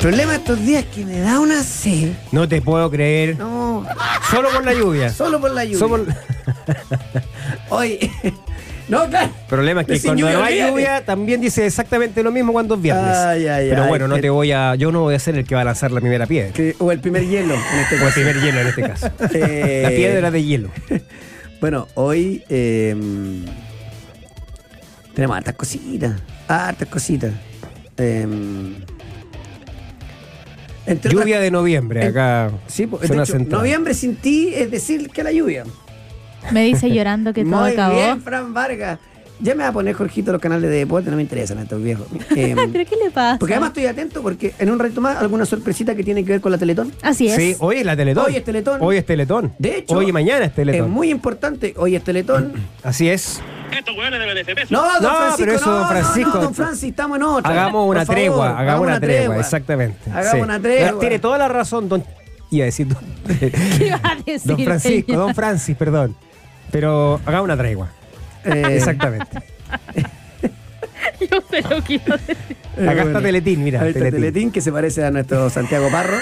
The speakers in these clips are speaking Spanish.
problema de estos días es que me da una sed. No te puedo creer. No, Solo por la lluvia. solo por la lluvia. Solo Oye, no, claro. problema es que cuando lluvia, no hay lluvia también dice exactamente lo mismo cuando es viernes. Ay, ay, Pero ay, bueno, no te voy a. Yo no voy a ser el que va a lanzar la primera piedra. Que- o el primer hielo, en este O el caso. primer hielo en este caso. Eh, La piedra de hielo. Bueno, hoy eh, tenemos hartas cositas. Hartas cositas. Eh, entre Lluvia otras- de noviembre, acá. Sí, pues, de hecho, central. noviembre sin ti es decir que la lluvia. Me dice llorando que todo Muy acabó. bien, Fran Vargas. Ya me va a poner, Jorgito, los canales de deporte, no me interesan estos viejos. Eh, ¿Pero qué le pasa? porque además estoy atento porque en un rato más alguna sorpresita que tiene que ver con la Teletón. Así es. Sí, hoy es la Teletón. Hoy es Teletón. Hoy es Teletón. De hecho, Hoy y mañana es Teletón. Es muy importante. Hoy es Teletón. Así es. Estos hueones deben de peso. No, don No, Francisco, pero eso, no, don no, Francisco. no, don Francis, estamos en otra. Hagamos una favor, tregua, hagamos una tregua, exactamente. Hagamos Sí. una tregua. Tiene toda la razón, don. Iba a decir don, ¿Qué iba a decir? don Francisco, señor? don Francis, perdón. Pero hagamos una tregua. Eh, Exactamente. Yo se lo quiero decir. eh, Acá está Teletín, mira, está Teletín. Teletín. que se parece a nuestro Santiago Parro.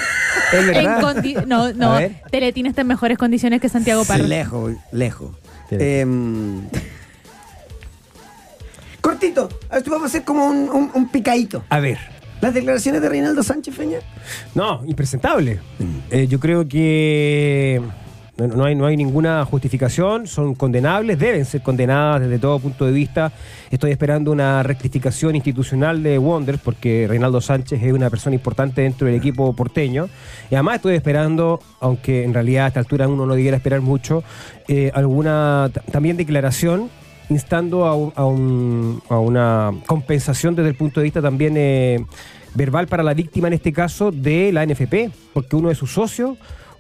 Es En verdad. condi- no, no. A. Teletín está en mejores condiciones que Santiago Parro. Lejos, lejos. Eh, cortito, a ver, vamos a hacer como un, un- un picadito. A ver. Las declaraciones de Reinaldo Sánchez Feña. No, impresentable. Eh, yo creo que no, no hay, no hay ninguna justificación, son condenables, deben ser condenadas desde todo punto de vista. Estoy esperando una rectificación institucional de Wonders, porque Reinaldo Sánchez es una persona importante dentro del equipo porteño. Y además estoy esperando, aunque en realidad a esta altura uno no debiera esperar mucho, eh, alguna también declaración instando a, un- a un- a una compensación desde el punto de vista también eh, verbal para la víctima, en este caso, de la NFP, porque uno de sus socios,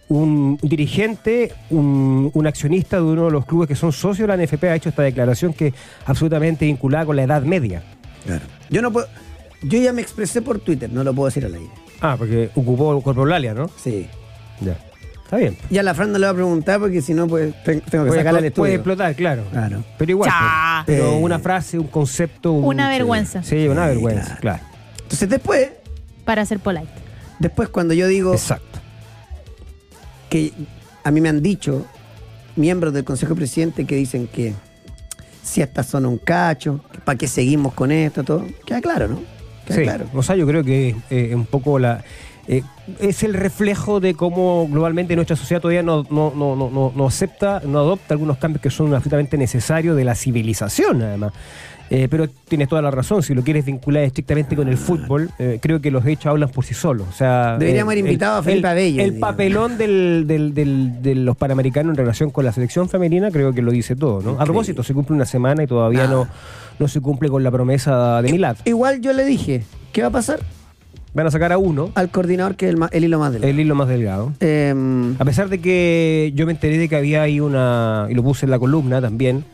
un dirigente, un, un accionista de uno de los clubes que son socios de la NFP, ha hecho esta declaración que es absolutamente vinculada con la edad media. Claro. Yo no puedo. Yo ya me expresé por Twitter, no lo puedo decir al aire. Ah, porque ocupó Corporlalia, ¿no? Sí. Ya. Está bien. Ya la Fran no le va a preguntar porque si no, pues ten- tengo que Puede, sacarla al explo- puede explotar, claro. Claro. Pero igual. Pues, Pero una frase, un concepto. un- Una vergüenza. Sí, una Sí, vergüenza, claro. claro. Entonces después, Para ser polite. después cuando yo digo Exacto. que a mí me han dicho miembros del Consejo de Presidente que dicen que si estas son un cacho, ¿para qué seguimos con esto? Todo. Queda claro, ¿no? Queda Sí, claro. o sea, yo creo que eh, un poco la eh, es el reflejo de cómo globalmente nuestra sociedad todavía no, no, no, no, no- acepta, no adopta algunos cambios que son absolutamente necesarios de la civilización, además. Eh, pero tienes toda la razón, si lo quieres vincular estrictamente con el fútbol, eh, creo que los hechos hablan por sí solos. O sea, Deberíamos haber invitado el- a Felipe el- El papelón del, del- del- de los panamericanos en relación con la selección femenina creo que lo dice todo. ¿no? A propósito, se cumple una semana y todavía Nada. no, no se cumple con la promesa de Milad. Igual yo le dije, ¿qué va a pasar? Van a sacar a uno, Al coordinador que es el, el hilo más delgado. el hilo más delgado. Em, A pesar de que yo me enteré de que había ahí una, y lo puse en la columna también,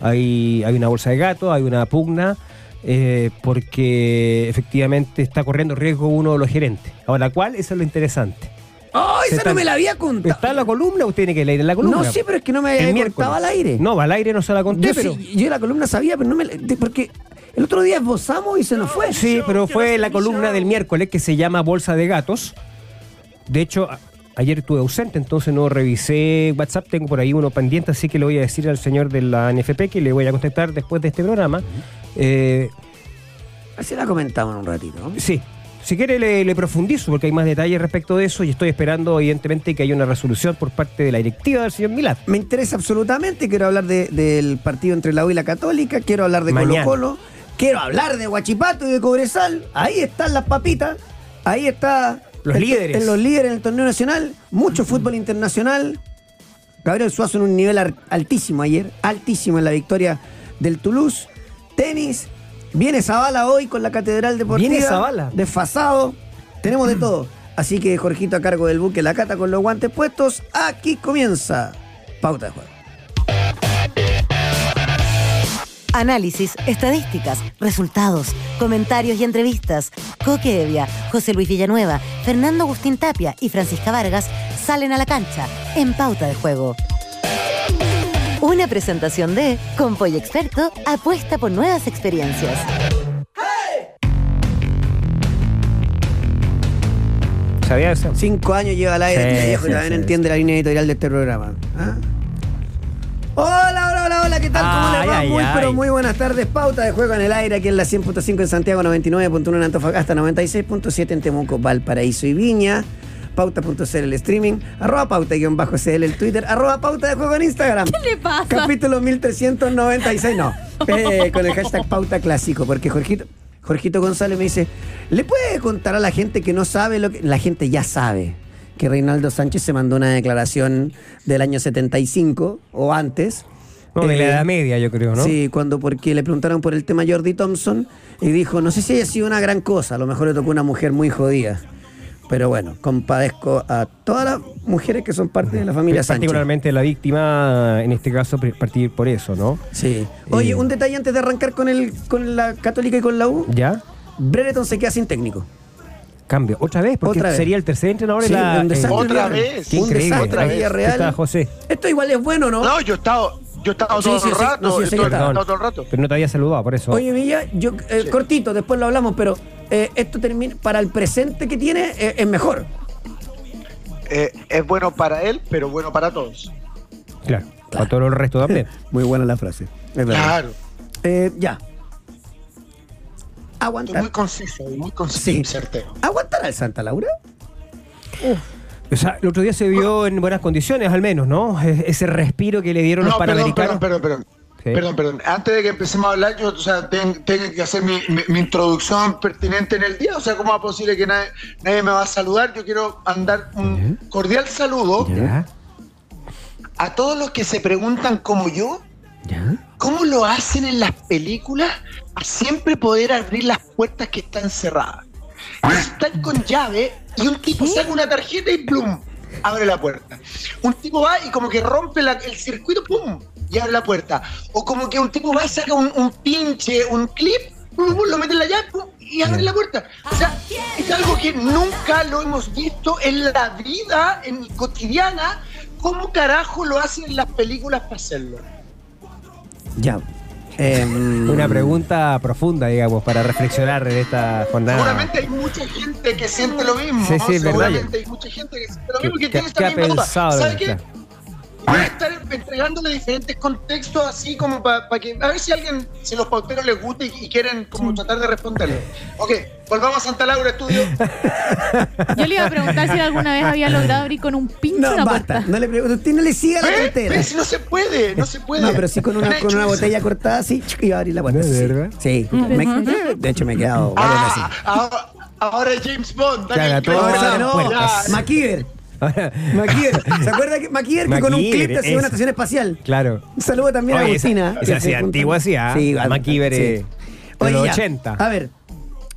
hay, hay una bolsa de gato, hay una pugna, eh, porque efectivamente está corriendo riesgo uno de los gerentes. Ahora, ¿cuál? Eso es lo interesante. ¡Ay, Se esa está- no me la había contado! ¿Está en la columna o usted tiene que leer en la columna? No, sí, pero es que no me había contado al aire. No, al aire no se la conté, yo, pero... sí, yo la columna sabía, pero no me la- Porque el otro día esbozamos y se nos fue. Sí, pero fue la columna del miércoles que se llama Bolsa de Gatos. De hecho, ayer estuve ausente, entonces no revisé WhatsApp. Tengo por ahí uno pendiente, así que le voy a decir al señor de la NFP que le voy a contestar después de este programa. Eh, Así la comentamos en un ratito. ¿no? sí, si quiere le, le profundizo porque hay más detalles respecto de eso y estoy esperando evidentemente que haya una resolución por parte de la directiva del señor Milad. Me interesa absolutamente. Quiero hablar de- del partido entre la U y la Católica. Quiero hablar de Mañana. Colo Colo. Quiero hablar de Huachipato y de Cobresal. Ahí están las papitas. Ahí está. Los el- líderes. En los líderes en el torneo nacional. Mucho fútbol internacional. Gabriel Suazo en un nivel altísimo ayer. Altísimo en la victoria del Toulouse. Tenis. Viene Zavala hoy con la Catedral Deportiva. ¿Viene Zavala? Desfasado. Tenemos de todo. Así que Jorgito a cargo del buque La Cata con los guantes puestos. Aquí comienza Pauta de Juego. Análisis, estadísticas, resultados, comentarios y entrevistas. Coque Evia, José Luis Villanueva, Fernando Agustín Tapia y Francisca Vargas salen a la cancha en pauta de juego. Una presentación de Compoy Experto apuesta por nuevas experiencias. ¿Sabía eso? Cinco años lleva al aire, Sí, este viejo, sí, y también sí, entiende la línea editorial de este programa. ¿ah? Hola, hola, hola, ¿qué tal? ¿Cómo Ay, les va? ay, muy, ay. pero muy buenas tardes. Pauta de juego en el aire aquí en la 100.5 en Santiago, 99.1 en Antofagasta, 96.7 en Temuco, Valparaíso y Viña. Pauta.cl el streaming, arroba pauta-cl el Twitter, arroba pauta de juego en Instagram. ¿Qué le pasa? Capítulo 1396, no. Eh, con el hashtag pauta clásico, porque Jorgito, Jorgito González me dice, ¿le puede contar a la gente que no sabe lo que... La gente ya sabe que Reinaldo Sánchez se mandó una declaración del año 75 o antes. No, de la Eh, Edad Media, yo creo, ¿no? Sí, cuando porque le preguntaron por el tema Jordi Thompson y dijo, no sé si haya sido una gran cosa, a lo mejor le tocó una mujer muy jodida. Pero bueno, compadezco a todas las mujeres que son parte de la familia Sánchez. Particularmente la víctima, en este caso, partir por eso, ¿no? Sí. Oye, Eh. un detalle antes de arrancar con el con la Católica y con la U. ¿Ya? Brereton se queda sin técnico. Cambio. ¿Otra vez? Porque Otra vez. sería el tercer entrenador Sí, en la... un desastre. Otra vez. Qué Un increíble. desastre Villarreal. está José. Esto igual es bueno, ¿no? No, yo he estado, yo he estado Sí, todo sí, el sí. rato, No, sí, estoy- todo el rato. Pero no te había saludado, por eso. Oye, Villa, yo, eh, cortito, después lo hablamos, pero eh, esto termina, para el presente que tiene eh, es mejor. Eh, es bueno para él, pero bueno para todos. Claro. Para todo el resto también. Muy buena la frase. Es verdad. Claro. Eh, ya. Estoy Aguantar. muy conciso y muy conciso Sí. y certero. ¿Aguantará el Santa Laura? O sea, el otro día se vio en buenas condiciones, al menos, ¿no? Ese respiro que le dieron los No, perdón, panamericanos. perdón, perdón, perdón. Sí. Perdón, perdón. Antes de que empecemos a hablar, yo o sea, ten- tengo que hacer mi, mi- mi introducción pertinente en el día. O sea, ¿cómo es posible que nadie, nadie me va a saludar? Yo quiero mandar un cordial saludo a todos los que se preguntan como yo. ¿cómo lo hacen en las películas a siempre poder abrir las puertas que están cerradas? Están con llave y un tipo saca una tarjeta y ¡plum! abre la puerta. Un tipo va y como que rompe la- el circuito, ¡pum! y abre la puerta. O como que un tipo va y saca un, un pinche, un clip, lo mete en la llave ¡pum! y abre la puerta. O sea, es algo que nunca lo hemos visto en la vida, en cotidiana. ¿Cómo carajo lo hacen en las películas para hacerlo? Ya. Em, Una pregunta profunda, digamos, para reflexionar en esta jornada. Seguramente hay mucha gente que siente lo mismo. Sí, sí, verdad. Seguramente hay mucha gente que siente lo ¿Qué- mismo y que qué- tiene esta misma duda. pensado? ¿Sabe qué? Claro. Voy a estar entregándole diferentes contextos así como para que a ver si a alguien, si los pauteros les gusta y, y quieren como tratar de responderle. Ok, volvamos a Santa Laura Estudio. Yo le iba a preguntar si alguna vez había logrado abrir con un pincho no, una basta. puerta. No le pregunto. Usted no le siga la tontera. ¿Ve? Si no se puede, no se puede. No, pero sí con una, con una botella cortada así chic, y abrir la puerta. ¿De sí. verdad? Sí. Me- de hecho, me he quedado varias veces. Ah, ahora, ahora es James Bond. Claro, Daniel todo Ahora no. puertas. Ya, MacGyver. MacGyver. ¿Se acuerda que MacGyver que con un clip te hacía una estación espacial? claro. Un saludo también a Oye, esa- Agustina. esa que sí, antigua sí, ¿ah? Sí, MacGyver, sí. eh, de los ya. 80. A ver.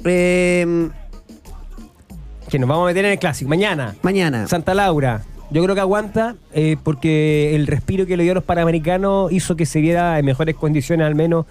eh, Que nos vamos a meter en el clásico. Mañana. mañana. Santa Laura. Yo creo que aguanta eh, porque el respiro que le dio a los panamericanos hizo que se viera en mejores condiciones, al menos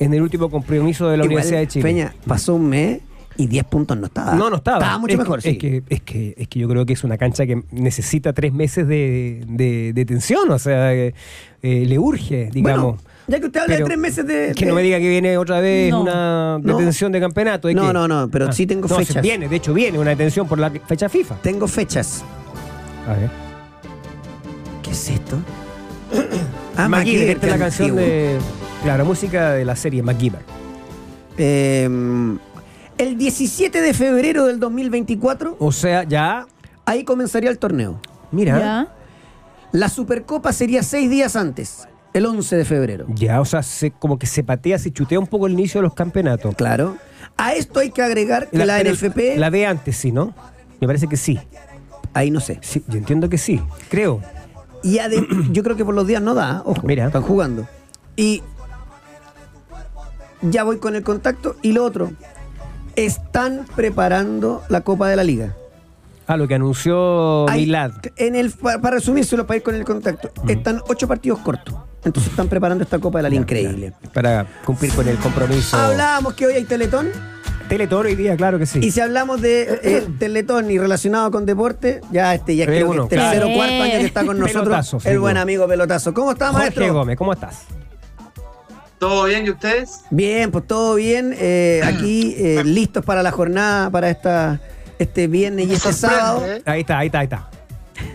en el último compromiso de la Igual, Universidad de Chile. Peña, pasó un mes y 10 puntos no estaba. No, no estaba. Estaba mucho Es mejor, que, sí. Es que, es, que, es que yo creo que es una cancha que necesita tres meses de, de, de tensión, o sea, eh, eh, le urge, digamos. Bueno, ya que usted habla Pero de tres meses de. Que de- no me diga que viene otra vez No. una No. detención de campeonato. ¿de No? Ah. no, no, pero sí tengo no, fechas. Viene, de hecho, viene una detención por la fecha FIFA. Tengo fechas. A ver. ¿Qué es esto? Ah, MacGyver, esta es la canción antiguo. de. Claro, música de la serie MacGyver. Eh, el 17 de febrero del 2024, O sea, ya. ahí comenzaría el torneo. Mira. Ya. La Supercopa sería seis días antes, el 11 de febrero. Ya, o sea, se, como que se patea, se chutea un poco el inicio de los campeonatos. Claro. A esto hay que agregar que la, pero NFP. La de antes, sí, ¿no? Me parece que sí. Ahí no sé. Sí, yo entiendo que sí. Creo. Y yo creo que por los días no da, ojo. Mira. Están jugando. Y ya voy con el contacto. Y lo otro, están preparando la Copa de la Liga. Ah, lo que anunció Hay- Milad. En el, pa- para resumírselo, para ir con el contacto, están ocho partidos cortos. Entonces están preparando esta Copa de la Liga increíble. Para cumplir con el compromiso. Hablábamos que hoy hay Teletón. Teletón hoy día, claro que sí. Y si hablamos de eh, Teletón y relacionado con deporte, ya este ya Eh, creo uno, que es tercero claro. cuarto año que está con nosotros. Pelotazo, el buen amigo Pelotazo. ¿Cómo está, Jorge maestro? Gómez, ¿cómo estás? ¿Todo bien y ustedes? Bien, pues todo bien. eh, aquí eh, listos para la jornada, para esta este viernes y este sábado. ¿eh? Ahí está, ahí está, ahí está.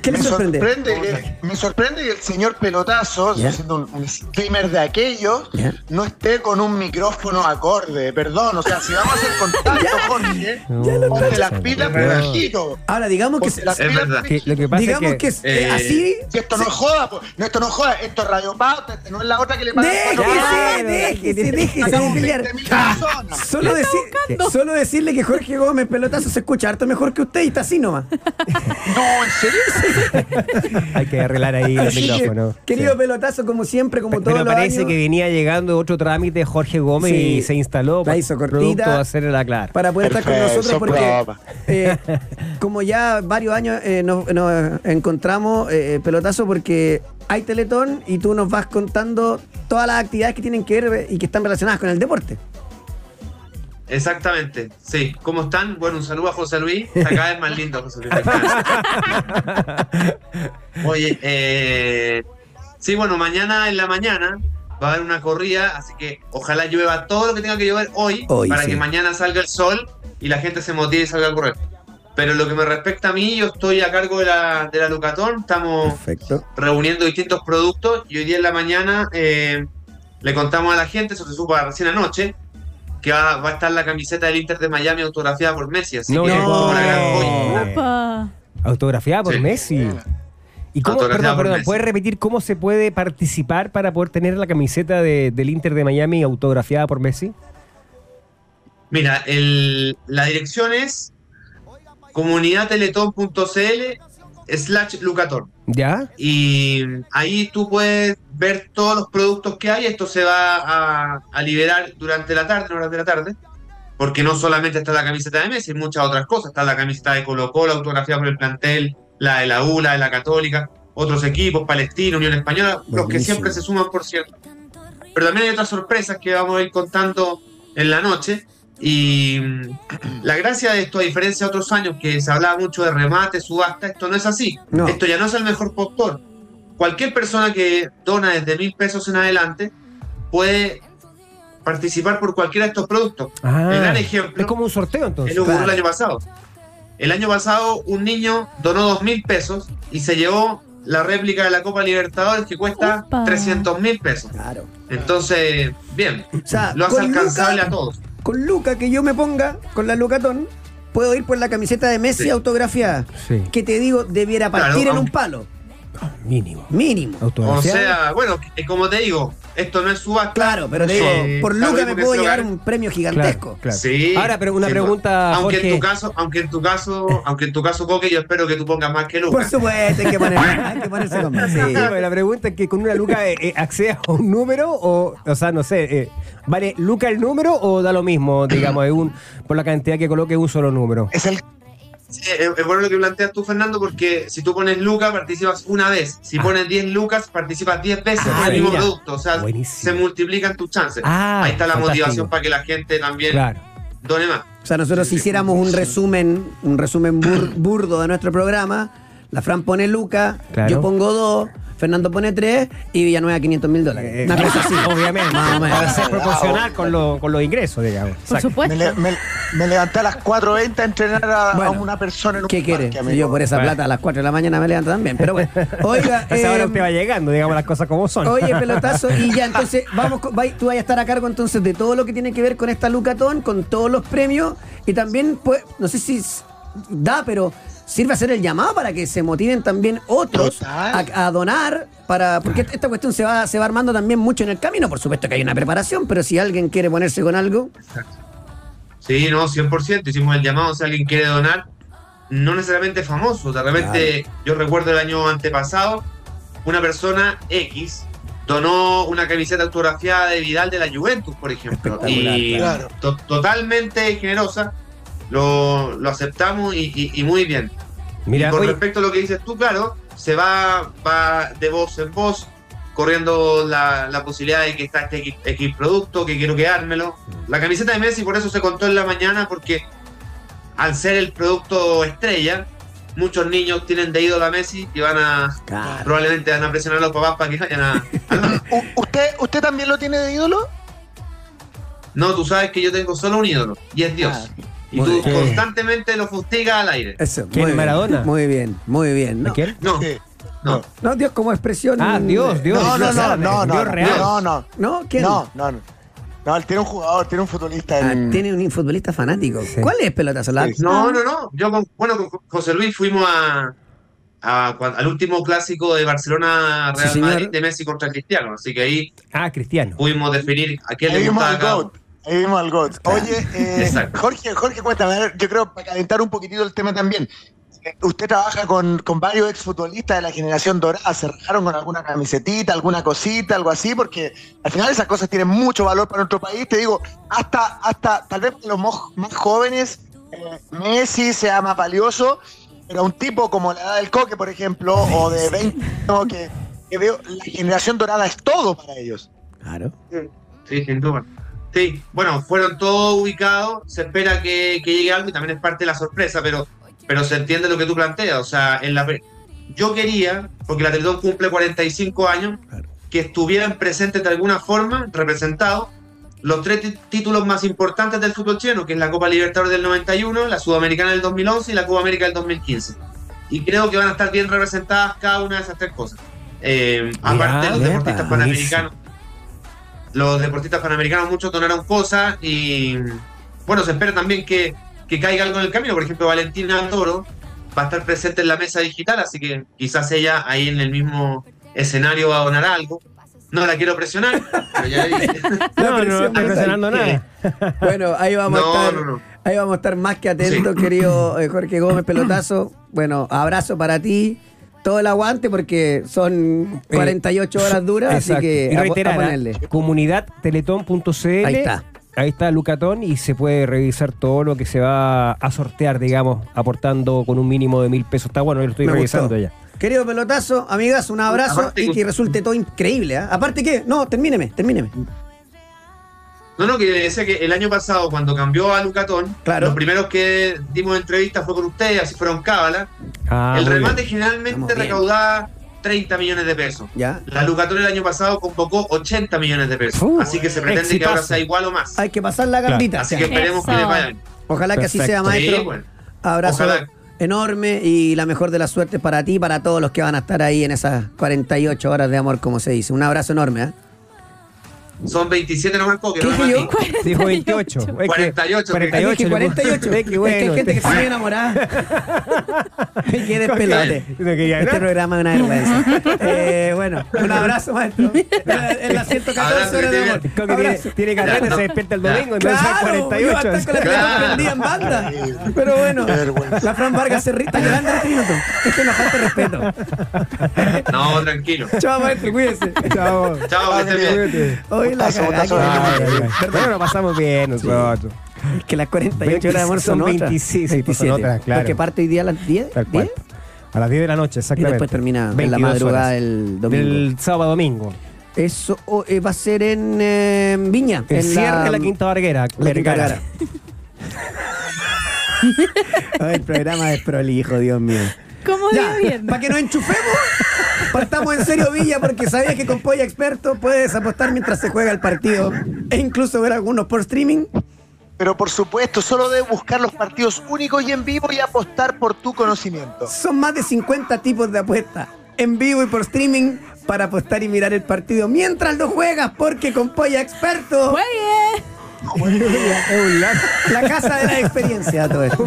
¿Qué le me sorprende? que, me sorprende que el señor Pelotazo, Ya. siendo un, un streamer de aquellos, Ya. no esté con un micrófono acorde. Perdón, o sea, si vamos a hacer contacto, Jorge, ponte las pilas Pero- bajito. Ahora, digamos que, Es verdad. Que lo que pasa digamos es que que, es, eh, eh, así. Si esto no es joda, pues, no, esto no es joda, esto es Radio Pauta, esto no es la otra que le cuatro Déjese, déjese, déjese Sacamos de pelear. 20.000 personas. Solo, decir- solo decirle que Jorge Gómez pelotazo se escucha harto mejor que usted y está así nomás. No, en serio. hay que arreglar ahí el micrófono. querido Sí. pelotazo, como siempre, como Pero todos los parece años, que venía llegando otro trámite Jorge Gómez Sí. y se instaló La hizo cortita. hacer la clara. para poder estar con nosotros porque eh, como ya varios años eh, nos, nos encontramos eh, pelotazo porque hay Teletón y tú nos vas contando todas las actividades que tienen que ver y que están relacionadas con el deporte. Exactamente, sí. ¿Cómo están? Bueno, un saludo a José Luis. Está cada vez más lindo, José Luis. Oye, eh, sí, bueno, mañana en la mañana va a haber una corrida, así que ojalá llueva todo lo que tenga que llover hoy, Hoy, para sí. que mañana salga el sol y la gente se motive y salga a correr. Pero lo que me respecta a mí, yo estoy a cargo de la, de la Lucatón, estamos Perfecto. reuniendo distintos productos y hoy día en la mañana eh, le contamos a la gente, eso se supo recién anoche, que va, va a estar la camiseta del Inter de Miami autografiada por Messi, así No, que no. como una gran joya. Opa. Autografiada por Sí. Messi. ¿Y cómo, perdón, perdón. ¿puedes repetir cómo se puede participar para poder tener la camiseta de- del Inter de Miami autografiada por Messi? Mira, el- la dirección es comunidadteletón.cl slash Lucaton. ¿Ya? Y ahí tú puedes ver todos los productos que hay. Esto se va a, a liberar durante la tarde, en horas de la tarde. Porque no solamente está la camiseta de Messi, hay muchas otras cosas. Está la camiseta de Colo Colo, autografiada por el plantel, la de la U, la de la Católica, otros equipos, Palestina, Unión Española, los que Buenísimo. siempre se suman, por cierto. Pero también hay otras sorpresas que vamos a ir contando en la noche. Y mm, la gracia de esto, a diferencia de otros años que se hablaba mucho de remate, subasta, esto no es así. No. Esto ya no es el mejor postor. Cualquier persona que dona desde mil pesos en adelante puede participar por cualquiera de estos productos. Ah, el gran ejemplo es como un sorteo entonces. es lo que ocurrió Claro. el año pasado. El año pasado un niño donó dos mil pesos y se llevó la réplica de la Copa Libertadores que cuesta Upa. 300 mil pesos. Claro. Entonces, bien, O sea, lo hace alcanzable Luca- a todos. Con Luca que yo me ponga, con la Lucatón, puedo ir por la camiseta de Messi Sí. autografiada. Sí. Que te digo, debiera Claro, partir en un palo. Mínimo. Mínimo. O sea, bueno, como te digo, esto no es subasta. Claro, pero te digo, Eh, por Luca me puedo gane. un premio gigantesco. claro. Sí. Ahora, pero una Sí, pregunta, aunque Jorge. en tu caso, aunque en tu caso, aunque en tu caso, Coque, yo espero que tú pongas más que Por Lucas. supuesto, hay que, poner, hay que ponerse con más. Sí. La pregunta es que con una luca eh, eh, accedas a un número o, o sea, no sé, eh, ¿vale luca el número o da lo mismo, digamos, un, por la cantidad que coloque un solo número? Es el Sí, es, bueno lo que planteas tú, Fernando, porque si tú pones Lucas, participas una vez. Si pones 10 Lucas, participas 10 veces Ah, el mismo mira. producto. O sea, Buenísimo. se multiplican tus chances. Ah, Ahí está la fantástico. motivación para que la gente también Claro. done más. O sea, nosotros si hiciéramos un resumen, un resumen bur- burdo de nuestro programa, la Fran pone Luca, Claro. yo pongo dos, Fernando pone tres y Villanueva 500 mil dólares. Eh, Una cosa así. Obviamente, Más o menos. para ser proporcional con, lo- con los ingresos, digamos. Por Exacto. Me, supuesto. le- me- me levanté a las 4.20 a entrenar a, una persona en un ¿Qué quiere? Si yo por esa Bueno. plata a las 4 de la mañana me levanto también. Pero bueno, oiga, hora eh, usted va llegando, digamos las cosas como son. Oye, pelotazo, y ya, entonces, vamos, tú vas a estar a cargo entonces de todo lo que tiene que ver con esta Lucatón, con todos los premios, y también, pues, no sé si da, pero sirve hacer el llamado para que se motiven también otros a, donar, para porque esta cuestión se va, se va armando también mucho en el camino, por supuesto que hay una preparación, pero si alguien quiere ponerse con algo, Sí, no, 100%. Hicimos el llamado si alguien quiere donar. No necesariamente famoso. De repente, yo recuerdo el año antepasado, una persona X donó una camiseta autografiada de Vidal de la Juventus, por ejemplo. Y claro. to- totalmente generosa. Lo, lo aceptamos y, y- y muy bien. Mira, y con oye, respecto a lo que dices tú, claro, se va, va de voz en voz, corriendo la, la posibilidad de que está este X, X producto, que quiero quedármelo. La camiseta de Messi por eso se contó en la mañana, porque al ser el producto estrella, muchos niños tienen de ídolo a Messi y van a, Claro. probablemente van a presionar a los papás para que vayan a... ¿Usted, ¿Usted también lo tiene de ídolo? no, tú sabes que yo tengo solo un ídolo, y es Dios. Ah, Y Muy tú bien. constantemente lo fustigas al aire. Eso, ¿Quién, muy bien, Maradona? Muy bien, muy bien. ¿A No, quién? No, no. no, Dios como expresión. Ah, Dios, Dios. No, no, no, no, no, Dios real. no, no, ¿No? ¿Quién? no, no, no. No, él tiene un jugador, tiene un futbolista Ah, en... tiene un futbolista fanático. Sí. ¿Cuál es pelotazo? La- Sí. No, no, no. Yo con, bueno, con José Luis fuimos a, al último clásico de Barcelona Sí, Real señor. Madrid de Messi contra Cristiano. Así que ahí Ah, Cristiano. pudimos definir a quién le gustaba Ahí vimos al GOAT. Oye, eh. Jorge, Jorge, cuéntame, a ver, yo creo para calentar un poquitito el tema también. Eh, Usted trabaja con, con varios exfutbolistas de la generación dorada, ¿se rajaron con alguna camisetita, alguna cosita, algo así? Porque al final esas cosas tienen mucho valor para nuestro país. Te digo, hasta, hasta tal vez los mo- más jóvenes, eh, Messi sea más valioso, pero un tipo como la edad del Coque, por ejemplo, o de 20, ¿no? que, que veo, la generación dorada es todo para ellos. Claro. Sí, sin duda. Sí, bueno, fueron todos ubicados. Se espera que, que llegue algo y también es parte de la sorpresa, pero, pero se entiende lo que tú planteas. O sea, en la, yo quería, porque la Teletón cumple 45 años, que estuvieran presentes de alguna forma, representados, los tres títulos más importantes del fútbol chileno, que es la Copa Libertadores del 91, la Sudamericana del 2011 y la Copa América del 2015. Y creo que van a estar bien representadas cada una de esas tres cosas. Eh, aparte, los epa, deportistas panamericanos los deportistas panamericanos muchos donaron cosas y bueno, se espera también que, que caiga algo en el camino. Por ejemplo, Valentina Toro va a estar presente en la mesa digital, así que quizás ella ahí en el mismo escenario va a donar algo. No la quiero presionar, pero ya le dije. No, no, no está presionando nada. Bueno, ahí vamos No, a estar. no, no. Ahí vamos a estar más que atentos, Sí. querido eh, Jorge Gómez Pelotazo. Bueno, abrazo para ti. Todo el aguante porque son 48 horas duras, así que y reiterar, a ponerle. ¿ah? comunidadteletón.cl. Ahí está. Ahí está Lucatón y se puede revisar todo lo que se va a sortear, digamos, aportando con un mínimo de mil pesos. Está bueno, yo lo estoy Me revisando gustó. ya. Querido Pelotazo, amigas, un abrazo Aparte y que- que resulte todo increíble. ¿ah? Aparte que, no, termíneme, termíneme. No, no, que decía que el año pasado, cuando cambió a Lucatón, Claro. los primeros que dimos entrevistas fue con ustedes, así fueron cábala. Ah, el remate bien. generalmente Estamos bien. recaudaba 30 millones de pesos. Ya. La Lucatón el año pasado convocó 80 millones de pesos. Uh, así que se pretende que ahora sea igual o más. Hay que pasar la Claro. gambita. Así que esperemos que Eso. vaya bien. Ojalá que así sea, maestro. Sí, bueno. Abrazo Ojalá. enorme y la mejor de las suertes para ti y para todos los que van a estar ahí en esas 48 horas de amor, como se dice. Un abrazo enorme. ¿eh? Son 27 nomás, Coque, ¿Qué no. Dijo 28. Es que 48, 48. Dije 48. Es que hay gente que está muy enamorada. Me quedé pelote. No quería Este programa es una vergüenza. Eh, bueno, un abrazo, maestro. En la 114 Abrazo, horas de que amor. tiene, carrete, se despierta el domingo, entonces Claro, hay iba a 48. estar con la Claro. pelota prendida en banda. Pero bueno, Qué la Fran Vargas se ri- está llorando en este minuto. Esto es una falta de respeto. No, tranquilo. Chao, maestro, cuídese. Chao. Chao, que estén bien. La ay, ay. Bueno, lo pasamos bien nosotros. Es que las 48 horas de amor son, Son otras. 26, pues son otras, claro. Porque parte hoy día a las 10. Tal cual. 10, A las 10 de la noche, Y exactamente. después termina en la 22 madrugada del domingo. Del sábado domingo. Eso eh, va a ser en eh, Viña. El en cierre de la Quinta Varguera. la Quinta el programa es prolijo, Dios mío. ¿Cómo Ya, día viernes? para que nos enchufemos, partamos en serio Villa, porque sabías que con Polla Experto puedes apostar mientras se juega el partido e incluso ver algunos por streaming. Pero por supuesto, solo debes buscar los partidos únicos y en vivo y apostar por tu conocimiento. Son más de 50 tipos de apuestas en vivo y por streaming para apostar y mirar el partido mientras lo juegas, porque con Polla Experto, Juegue. La casa de la experiencia, todo esto.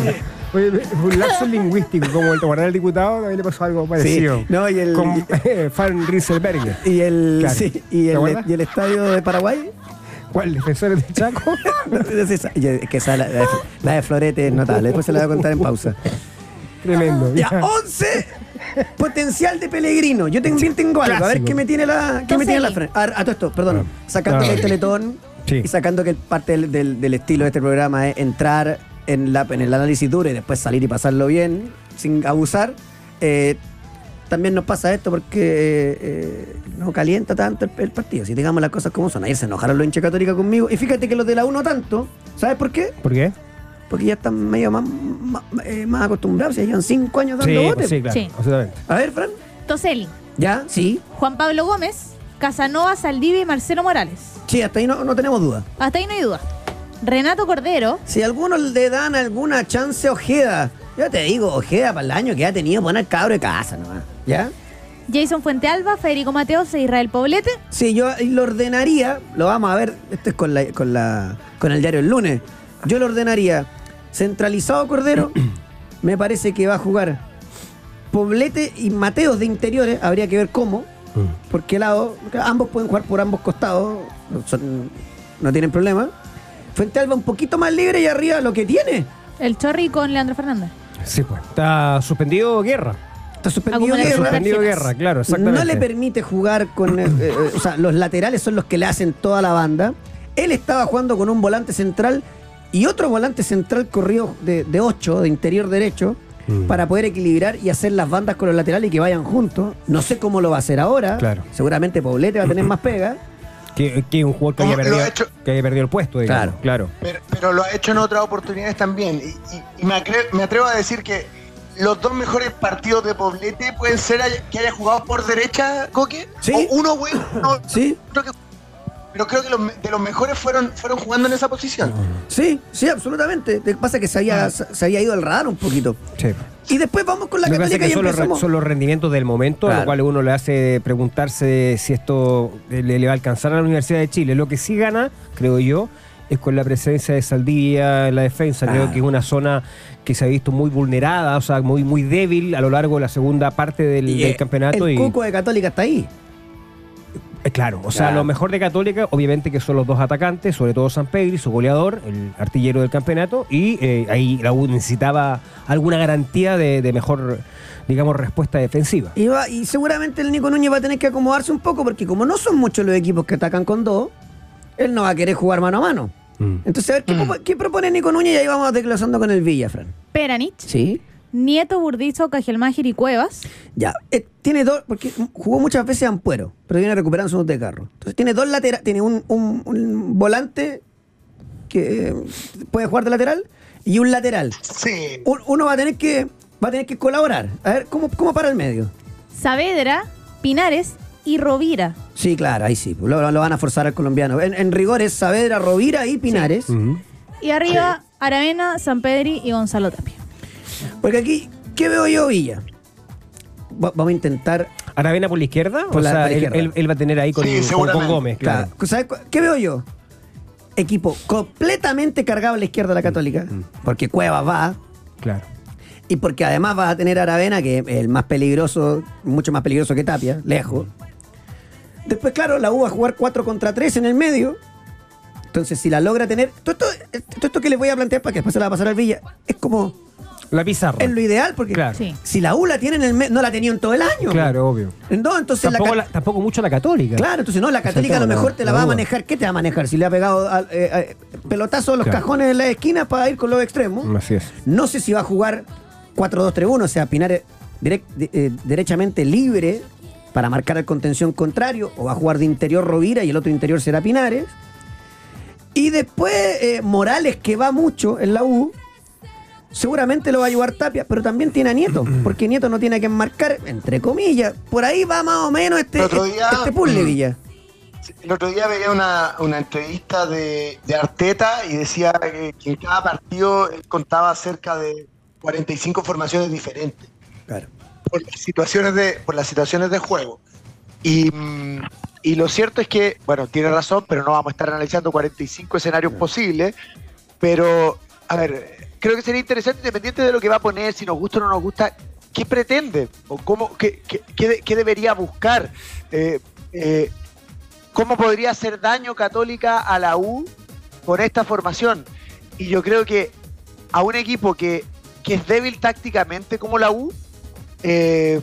Oye, un lapso lingüístico, como el guardar el diputado, también le pasó algo parecido. no, y el- Con eh, Fan Rieselberger. Y el, Claro. sí, y, ¿Te el, y el estadio de Paraguay. ¿Cuál? ¿Defensores de Chaco? Es esa- que esa, la, la de- la de Florete es notable. Después se la voy a contar en pausa. Tremendo. Ya, 11 potencial de Pellegrino. Yo también tengo algo. A ver qué me tiene la, qué me tiene la frente. A, ver, a todo esto, perdón. Sacando Ah. que el teletón Sí. y sacando que parte del, del- del estilo de este programa es entrar en, la, en el análisis duro y después salir y pasarlo bien, sin abusar. eh, también nos pasa esto porque eh, eh, no calienta tanto el, el partido. Si digamos las cosas como son. Ayer se enojaron los hinchas católicos conmigo. Y fíjate que los de la 1 tanto. ¿Sabes por qué? ¿Por qué? Porque ya están medio más, más, eh, más acostumbrados. Ya llevan 5 años dando Sí, botes. pues sí, claro. Sí. Absolutamente. A ver, Fran. Toseli, ¿Ya? Sí. Juan Pablo Gómez, Casanova, Saldivia y Marcelo Morales. Sí, hasta ahí no, no tenemos duda. Hasta ahí no hay duda. Renato Cordero. Si algunos le dan alguna chance a Ojeda, yo te digo, Ojeda para el año que ha tenido, poner cabro de casa nomás. ¿Ya? Jason Fuentealba, Federico Mateos e Israel Poblete. Sí, yo lo ordenaría, lo vamos a ver, esto es con, la, con, la, con el diario el lunes. Yo lo ordenaría centralizado Cordero, me parece que va a jugar Poblete y Mateos de interiores, habría que ver cómo, por qué lado, ambos pueden jugar por ambos costados, son- no tienen problema. Fuente Alba un poquito más libre y arriba lo que tiene. El Chorri con Leandro Fernández. Sí, pues. Está suspendido guerra. Está suspendido Guerra. Suspendido guerra, claro, exactamente. No le permite jugar con. eh, eh, o sea, los laterales son los que le hacen toda la banda. Él estaba jugando con un volante central y otro volante central corrido de, de 8, de interior derecho, Mm. para poder equilibrar y hacer las bandas con los laterales y que vayan juntos. No sé cómo lo va a hacer ahora. Claro. Seguramente Poblete va a tener más pega. Que, que un jugador que haya, ha perdido, hecho- que haya perdido el puesto, digamos. Claro. Pero, pero lo ha hecho en otras oportunidades también. Y, y- y me, atrevo a decir que los dos mejores partidos de Poblete pueden ser que haya jugado por derecha, Coque. Sí. O uno bueno, uno- Sí, creo que- pero creo que los, de los mejores fueron, fueron jugando en esa posición. sí, sí, absolutamente. Lo que pasa es que se había, se había ido al radar un poquito. Sí. Y después vamos con la Lo católica que y son los, empezamos. son los rendimientos del momento, a Claro. lo cual uno le hace preguntarse si esto le, le va a alcanzar a la Universidad de Chile. Lo que sí gana, creo yo, es con la presencia de Saldivia en la defensa. Creo Claro. que es una zona que se ha visto muy vulnerada, o sea, muy, muy débil a lo largo de la segunda parte del, Y, del eh, campeonato. El y, cuco de Católica está ahí. Eh, Claro, o sea, lo mejor de Católica, obviamente que son los dos atacantes, sobre todo San Pedro, su goleador, el artillero del campeonato, y eh, ahí la U necesitaba alguna garantía de, de mejor, digamos, respuesta defensiva. Y, va- y seguramente el Nico Núñez va a tener que acomodarse un poco porque como no son muchos los equipos que atacan con dos, él no va a querer jugar mano a mano. Mm. Entonces, a ver, ¿qué, propo- qué propone Nico Núñez? Y ahí vamos desglosando con el Villa, Fran. Peranich. Sí. Nieto, Burdizo, Cajelmágir y Cuevas. Ya. Eh, tiene dos, porque jugó muchas veces Ampuero, pero viene recuperando su de carro. Entonces tiene dos laterales, tiene un, un- un volante que eh, puede jugar de lateral y un lateral. Sí. Un- uno va a tener que va a tener que colaborar. A ver, ¿cómo, cómo para el medio? Saavedra, Pinares y Rovira. Sí, claro, ahí sí. Lo, lo van a forzar al colombiano. En, en rigor es Saavedra, Rovira y Pinares. Y arriba, Aravena, San Pedri y Gonzalo Tapia. Porque aquí, ¿qué veo yo, Villa? Va- vamos a intentar. Aravena por la izquierda, Por o la- sea, la izquierda. él- él va a tener ahí con, Sí, con-. Gómez, claro. Claro. ¿Sabes cu- ¿Qué veo yo? Equipo completamente cargado a la izquierda de la Católica. Porque Cuevas va. claro. Y porque además vas a tener a Aravena, que es el más peligroso, mucho más peligroso que Tapia, lejos. Después, claro, la U va a jugar 4 contra 3 en el medio. Entonces, si la logra tener. Todo esto, todo esto que les voy a plantear para que después se la va a pasar al Villa, es como. La pizarra. Es lo ideal, porque Claro. Sí. si la U la tiene en el medio, no la tenía en todo el año. Claro, obvio. No, entonces la Tampoco, la- tampoco mucho la católica. Claro, entonces no, la Católica a lo mejor la- te la, la va a duda. manejar. ¿Qué te va a manejar? Si le ha pegado al- eh, eh, pelotazo a los Claro. cajones de la esquina para ir con los extremos. Así es. No sé si va a jugar 4-2-3-1, o sea, Pinares direct- de- eh, derechamente libre para marcar el contención contrario, o va a jugar de interior Rovira y el otro interior será Pinares. Y después eh, Morales, que va mucho en la U, seguramente lo va a ayudar Tapia, pero también tiene a Nieto, porque Nieto no tiene que marcar, entre comillas. Por ahí va más o menos este, El otro día- este puzzle, Villa. El otro día veía una, una entrevista de, de Arteta y decía que, que en cada partido él contaba cerca de 45 formaciones diferentes Claro. por las situaciones de, por las situaciones de juego. Y, y lo cierto es que, bueno, tiene razón, pero no vamos a estar analizando 45 escenarios posibles. Pero, a ver, creo que sería interesante, independiente de lo que va a poner, si nos gusta o no nos gusta, ¿qué pretende? ¿O cómo, qué, qué- qué de- qué debería buscar? Eh, eh, ¿Cómo podría hacer daño Católica a la U con esta formación? Y yo creo que a un equipo que, que es débil tácticamente como la U, eh,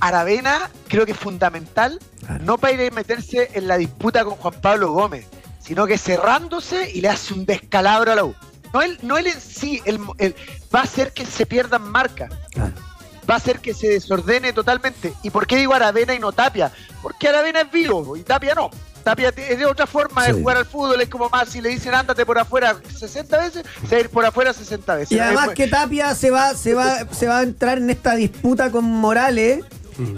Aravena creo que es fundamental, Claro. no para ir a meterse en la disputa con Juan Pablo Gómez, sino que cerrándose y le hace un descalabro a la U. No él, no él en sí, él, él- va a hacer que se pierdan marcas, va a hacer que se desordene totalmente. ¿Y por qué digo Aravena y no Tapia? Porque Aravena es vivo y Tapia no. Tapia es de otra forma Sí. de jugar al fútbol, es como más si le dicen ándate por afuera 60 veces, se va a ir por afuera 60 veces. Y además que Tapia se va, se va, se va a entrar en esta disputa con Morales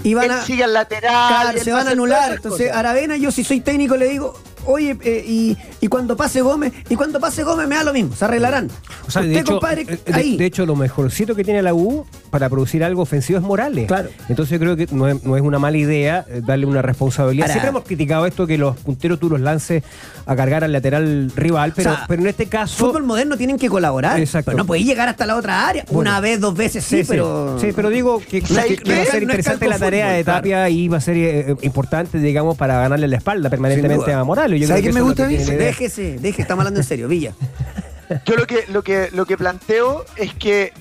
y van él a, sigue al lateral, claro, se va van a anular. Entonces. Aravena, yo si soy técnico le digo, oye, eh, y, y cuando pase Gómez, y cuando pase Gómez me da lo mismo, se arreglarán. O sea, de Usted, hecho, compadre, de, ahí. de hecho, lo mejorcito que tiene la U para producir algo ofensivo es Morales. Claro. Entonces yo creo que no es, no es una mala idea eh, darle una responsabilidad. Ahora- Siempre hemos criticado esto que los punteros tú los lances a cargar al lateral rival, pero, O sea, pero en este caso. Fútbol moderno tienen que colaborar. Exacto. Pero no podéis llegar hasta la otra área. Bueno. Una vez, dos veces sí, pero. Sí, pero digo que, que- ¿Sabes que qué? va a ser No interesante la tarea fútbol, de Tapia y va a ser eh, importante, digamos, para ganarle la espalda permanentemente a Morales. Yo ¿Sabe creo qué que me gusta idea. Déjese, déjese, estamos hablando en serio, Villa. Yo lo que, lo que, lo que planteo es que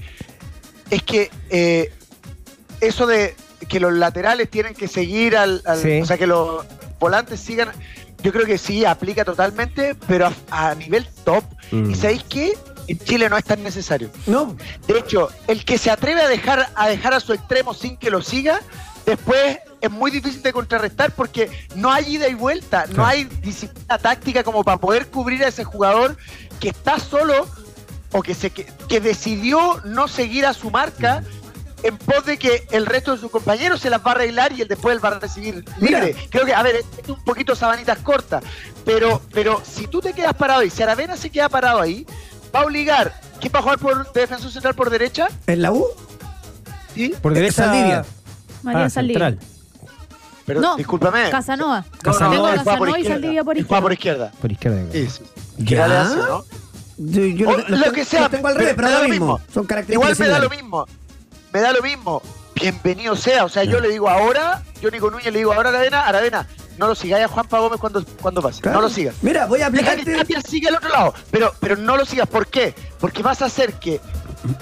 es que eh, eso de que los laterales tienen que seguir al, al- Sí. o sea que los volantes sigan, yo creo que sí aplica totalmente, pero a, a nivel top. Mm. ¿Y sabéis qué? En Chile no es tan necesario. No, De hecho, el que se atreve a dejar a dejar a su extremo sin que lo siga, después es muy difícil de contrarrestar porque no hay ida y vuelta, no hay disciplina táctica como para poder cubrir a ese jugador que está solo o que se que, que decidió no seguir a su marca en pos de que el resto de sus compañeros se las va a arreglar y él después él va a recibir Mira. libre. Creo que, a ver, es un poquito sabanitas cortas, pero, pero si tú te quedas parado ahí, si Aravena se queda parado ahí, va a obligar, ¿quién va a jugar por de defensor central por derecha? en la U. ¿Sí? Por derecha. Saldivia. María Ah, Saldivia. Pero No, discúlpame. Casanova. No, no, por Casanova y izquierda. Saldivia por juega por izquierda. izquierda. Por izquierda. Sí, sí. Ya. ¿Qué le hace, no? Yo, yo O lo, que sea, tengo al revés, pero, da lo mismo. Son características Igual me da lo mismo. Me da lo mismo. Bienvenido sea. O sea, yo le digo ahora, yo Nico Núñez le digo ahora a Aravena, Aravena, no lo sigáis a Juanpa Gómez cuando, cuando pase. Claro. No lo sigas. Mira, voy a Deja que aplicarte. Tapia siga al otro lado, pero, pero no lo sigas. ¿Por qué? Porque vas a hacer que,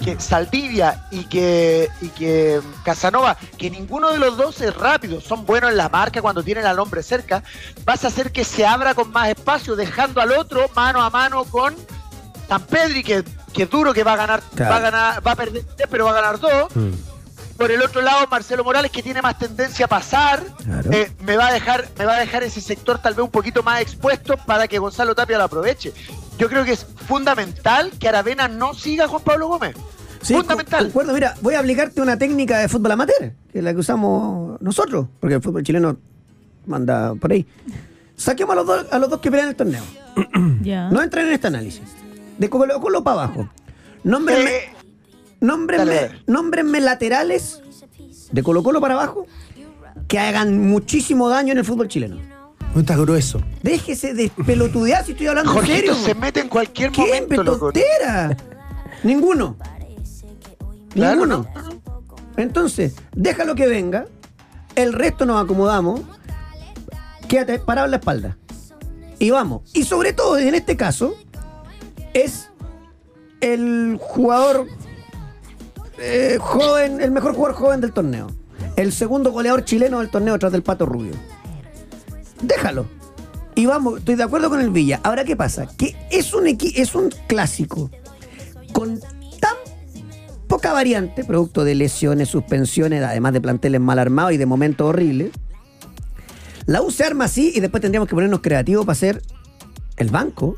que Saldivia y que, y que Casanova, que ninguno de los dos es rápido, son buenos en la marca cuando tienen al hombre cerca, vas a hacer que se abra con más espacio, dejando al otro mano a mano con San Pedri, que, que es duro, que va a ganar, Claro. va a ganar, va a perder tres, pero va a ganar dos. Mm. Por el otro lado, Marcelo Morales, que tiene más tendencia a pasar, Claro. eh, me va a dejar, me va a dejar ese sector tal vez un poquito más expuesto para que Gonzalo Tapia lo aproveche. Yo creo que es fundamental que Aravena no siga a Juan Pablo Gómez. Sí, fundamental. con- concuerdo. Mira, voy a aplicarte una técnica de fútbol amateur, que es la que usamos nosotros, porque el fútbol chileno manda por ahí. Saquemos a los dos, a los dos que pelean el torneo. Ya. No entren en este análisis. De Colo Colo para abajo. Nómbrenme, Eh, nómbrenme, dale, dale. nómbrenme laterales de Colo Colo para abajo que hagan muchísimo daño en el fútbol chileno. No está grueso. Déjese de pelotudear si estoy hablando en Jorgito serio. se mete en cualquier ¿Qué momento, loco. tontera? Ninguno. Claro, Ninguno. Entonces, déjalo que venga. El resto nos acomodamos. Quédate parado en la espalda. Y vamos. Y sobre todo, en este caso, es el jugador eh, joven, el mejor jugador joven del torneo. El segundo goleador chileno del torneo tras del Pato Rubio. Déjalo. Y vamos, estoy de acuerdo con el Villa. Ahora, ¿qué pasa? Que es un, es un clásico con tan poca variante, producto de lesiones, suspensiones, además de planteles mal armados y de momentos horribles. La U se arma así y después tendríamos que ponernos creativos para hacer el banco.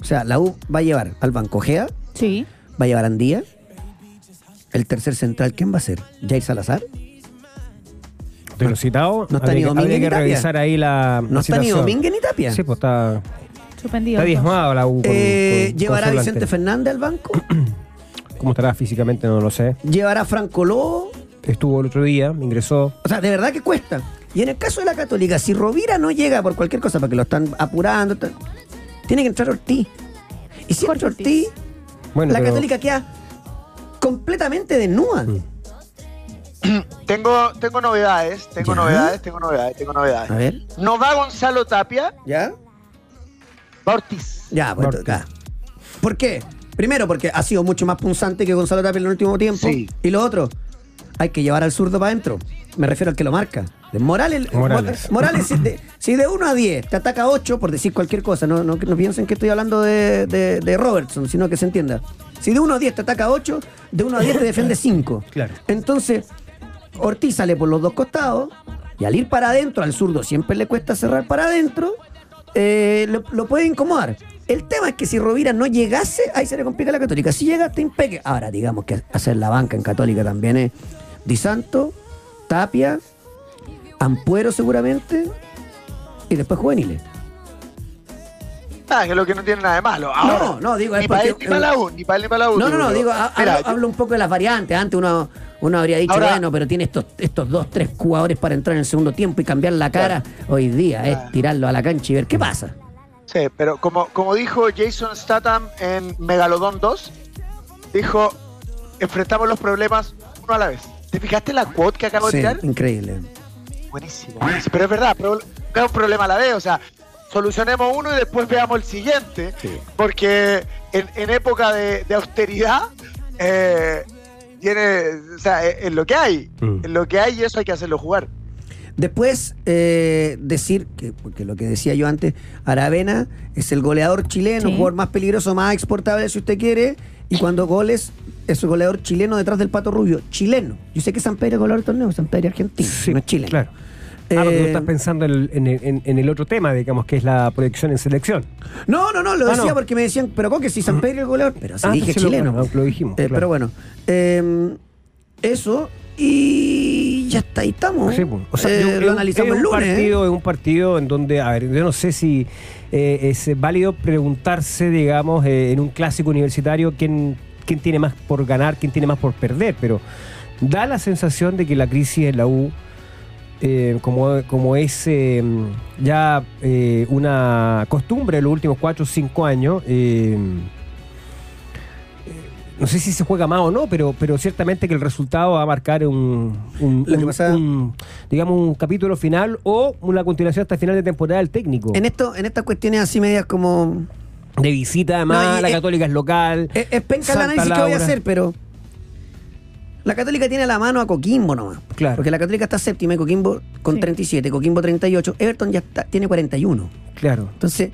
O sea, la U va a llevar al banco Gea, Sí. va a llevar a Andía. El tercer central, ¿quién va a ser? ¿Jair Salazar? De los citados, No está habría ni que- Domínguez habría ni que Tapia. revisar ahí la. No la está ni situación. Domínguez ni Tapia. Sí, pues está, Suspendido. está diezmado la U. con- Eh, con- ¿Llevará con a Vicente. Fernández al banco? ¿Cómo estará físicamente? No lo sé. ¿Llevará a Franco Lobo? Estuvo el otro día, ingresó. O sea, de verdad que cuesta. Y en el caso de la Católica, si Rovira no llega por cualquier cosa, porque lo están apurando, tiene que entrar Ortiz. Y si entra Ortiz, Bueno, la pero- Católica queda completamente desnuda. Mm. Tengo, tengo novedades, tengo ¿Ya? novedades, tengo novedades, tengo novedades. A ver. No va Gonzalo Tapia, ¿Ya? va Ortiz. Ya, pues, Ortiz. acá. ¿Por qué? Primero, porque ha sido mucho más punzante que Gonzalo Tapia en el último tiempo. Sí. Y lo otro, hay que llevar al zurdo para adentro. Me refiero al que lo marca. Morales, Morales. Morales, si, de, si de 1 a 10 te ataca 8, por decir cualquier cosa, no, no, no piensen que estoy hablando de, de- de Robertson, sino que se entienda. Si de 1 a 10 te ataca 8, de 1 a 10 te defiende 5. Claro. Entonces, Ortiz sale por los dos costados y al ir para adentro, al zurdo siempre le cuesta cerrar para adentro, eh, lo, lo puede incomodar. El tema es que si Rovira no llegase, ahí se le complica a la Católica. Si llega, te impeque. Ahora, digamos que hacer la banca en Católica también es Di Santo, Tapia, Ampuero seguramente y después juveniles. Ah, que es lo que no tiene nada de malo. Ahora, No, no, digo, es ni para él ni para la U, ni para él ni para la U. No, no, no, digo, ha- Mira, hablo, hablo un poco de las variantes. Antes uno, uno habría dicho, Ahora- bueno, pero tiene estos, estos dos, tres jugadores para entrar en el segundo tiempo y cambiar la cara. Hoy día Claro. es tirarlo a la cancha y ver qué pasa. Sí, pero como, como dijo Jason Statham en Megalodon 2, dijo, enfrentamos los problemas uno a la vez. ¿Te fijaste la quote que acabo Sí, de tirar? increíble. Buenísimo, buenísimo. Pero es verdad, pero es un problema a la vez. O sea, solucionemos uno y después veamos el siguiente. Sí. Porque en, en época de, de austeridad, eh, tiene, o sea, es, es lo que hay. Mm. Es lo que hay y eso hay que hacerlo jugar. Después, eh, decir, que, porque lo que decía yo antes, Aravena es el goleador chileno, Sí. jugador más peligroso, más exportable si usted quiere, y cuando goles es el goleador chileno detrás del Pato Rubio, chileno. Yo sé que San Pedro es goleador del torneo, San Pedro es argentino, Sí, no es chileno. Claro. Ah, porque tú Eh, estás pensando en el, en el- en- en el otro tema, digamos, que es la proyección en selección. No, no, no, lo Ah, decía no. porque me decían, pero ¿cómo que si San Pedro es goleador? Pero si Ah, dije sí, chileno. lo dijimos, Eh, claro. Pero bueno, eh, eso y ya está, ahí estamos. Sí, pues. O sea, Eh, yo- lo analizamos el un lunes. Partido, Es un partido en donde, a ver, yo no sé si eh, es válido preguntarse, digamos, eh, en un clásico universitario quién, quién tiene más por ganar, quién tiene más por perder, pero da la sensación de que la crisis en la U, eh, como, como es eh, ya eh, una costumbre de los últimos cuatro o cinco años, no sé si se juega más o no, pero, pero ciertamente que el resultado va a marcar un, un- Lo que un- pasa- un, digamos, un capítulo final o una continuación hasta el final de temporada del técnico. En, esto, en estas cuestiones así medias como... de visita, además, No, la Católica es local. Es, es penca el análisis que voy a hacer, pero... La Católica tiene a la mano a Coquimbo nomás. Claro. Porque la Católica está séptima y Coquimbo con Sí. 37, Coquimbo 38. Everton ya está- tiene 41. Claro. Entonces...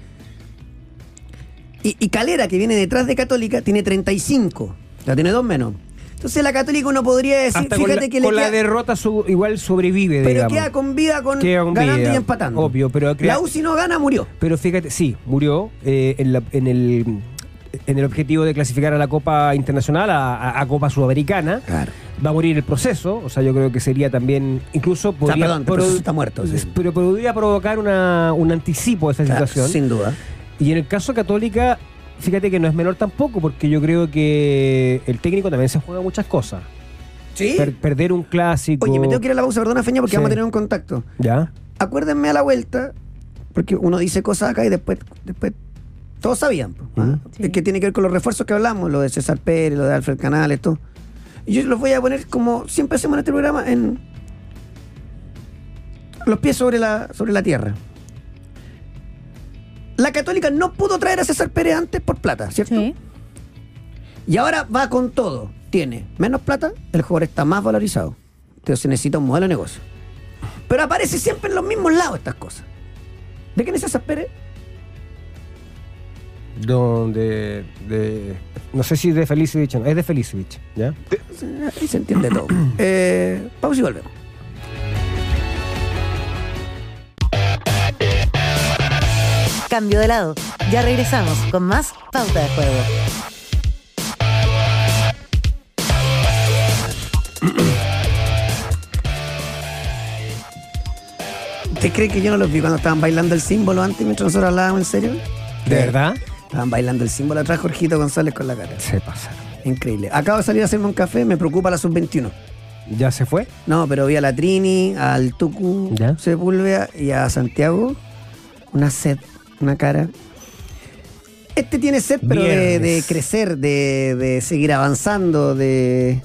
Y, y Calera, que viene detrás de Católica, tiene 35. Ya tiene dos menos. Entonces la Católica uno podría decir, Hasta con, fíjate la, que le con la derrota su- igual sobrevive, Pero digamos. queda con vida con ganando vida, y empatando. obvio, pero crea- La U si no gana, murió. Pero fíjate, sí, murió eh, en, la- en el, en el objetivo de clasificar a la Copa Internacional, a, a- a Copa Sudamericana. Claro. Va a morir el proceso, o sea, yo creo que sería también, incluso podría, perdón, el proceso está muerto, sí. pero podría provocar una, un anticipo de esa Claro, situación. sin duda. Y en el caso Católica, fíjate que no es menor tampoco, porque yo creo que el técnico también se juega muchas cosas. ¿Sí? Per- perder un clásico. Oye, me tengo que ir a la pausa, perdona, Feña, porque Sí. vamos a tener un contacto. ¿Ya? Acuérdenme a la vuelta, porque uno dice cosas acá y después, después todos sabían. po, ¿ah? Sí. Es que tiene que ver con los refuerzos que hablamos, lo de César Pérez, lo de Alfred Canales, todo. Y yo los voy a poner como siempre hacemos en este programa, en los pies sobre la, sobre la tierra. La Católica no pudo traer a César Pérez antes por plata, ¿cierto? Sí. Y ahora va con todo. Tiene menos plata, el jugador está más valorizado. Entonces se necesita un modelo de negocio. Pero aparece siempre en los mismos lados estas cosas. ¿De quién es César Pérez? Donde. De, no sé si de Felicevich o no. Es de Felicevich, ¿ya? Ahí se entiende todo. Eh, pausa y volvemos. Cambio de lado. Ya regresamos con más Pauta de Juego. ¿Usted cree que yo no los vi cuando estaban bailando el símbolo antes mientras nosotros hablábamos en serio? ¿De verdad? Estaban bailando el símbolo atrás Jorgito González con la cara. Se pasaron. Increíble. Acabo de salir a hacerme un café, me preocupa la sub-21. ¿Ya se fue? No, pero vi a la Trini, al Tucu ¿Ya? Sepúlveda y a Santiago. Una sed, una cara. Este tiene sed, pero de, crecer, de, de seguir avanzando, de.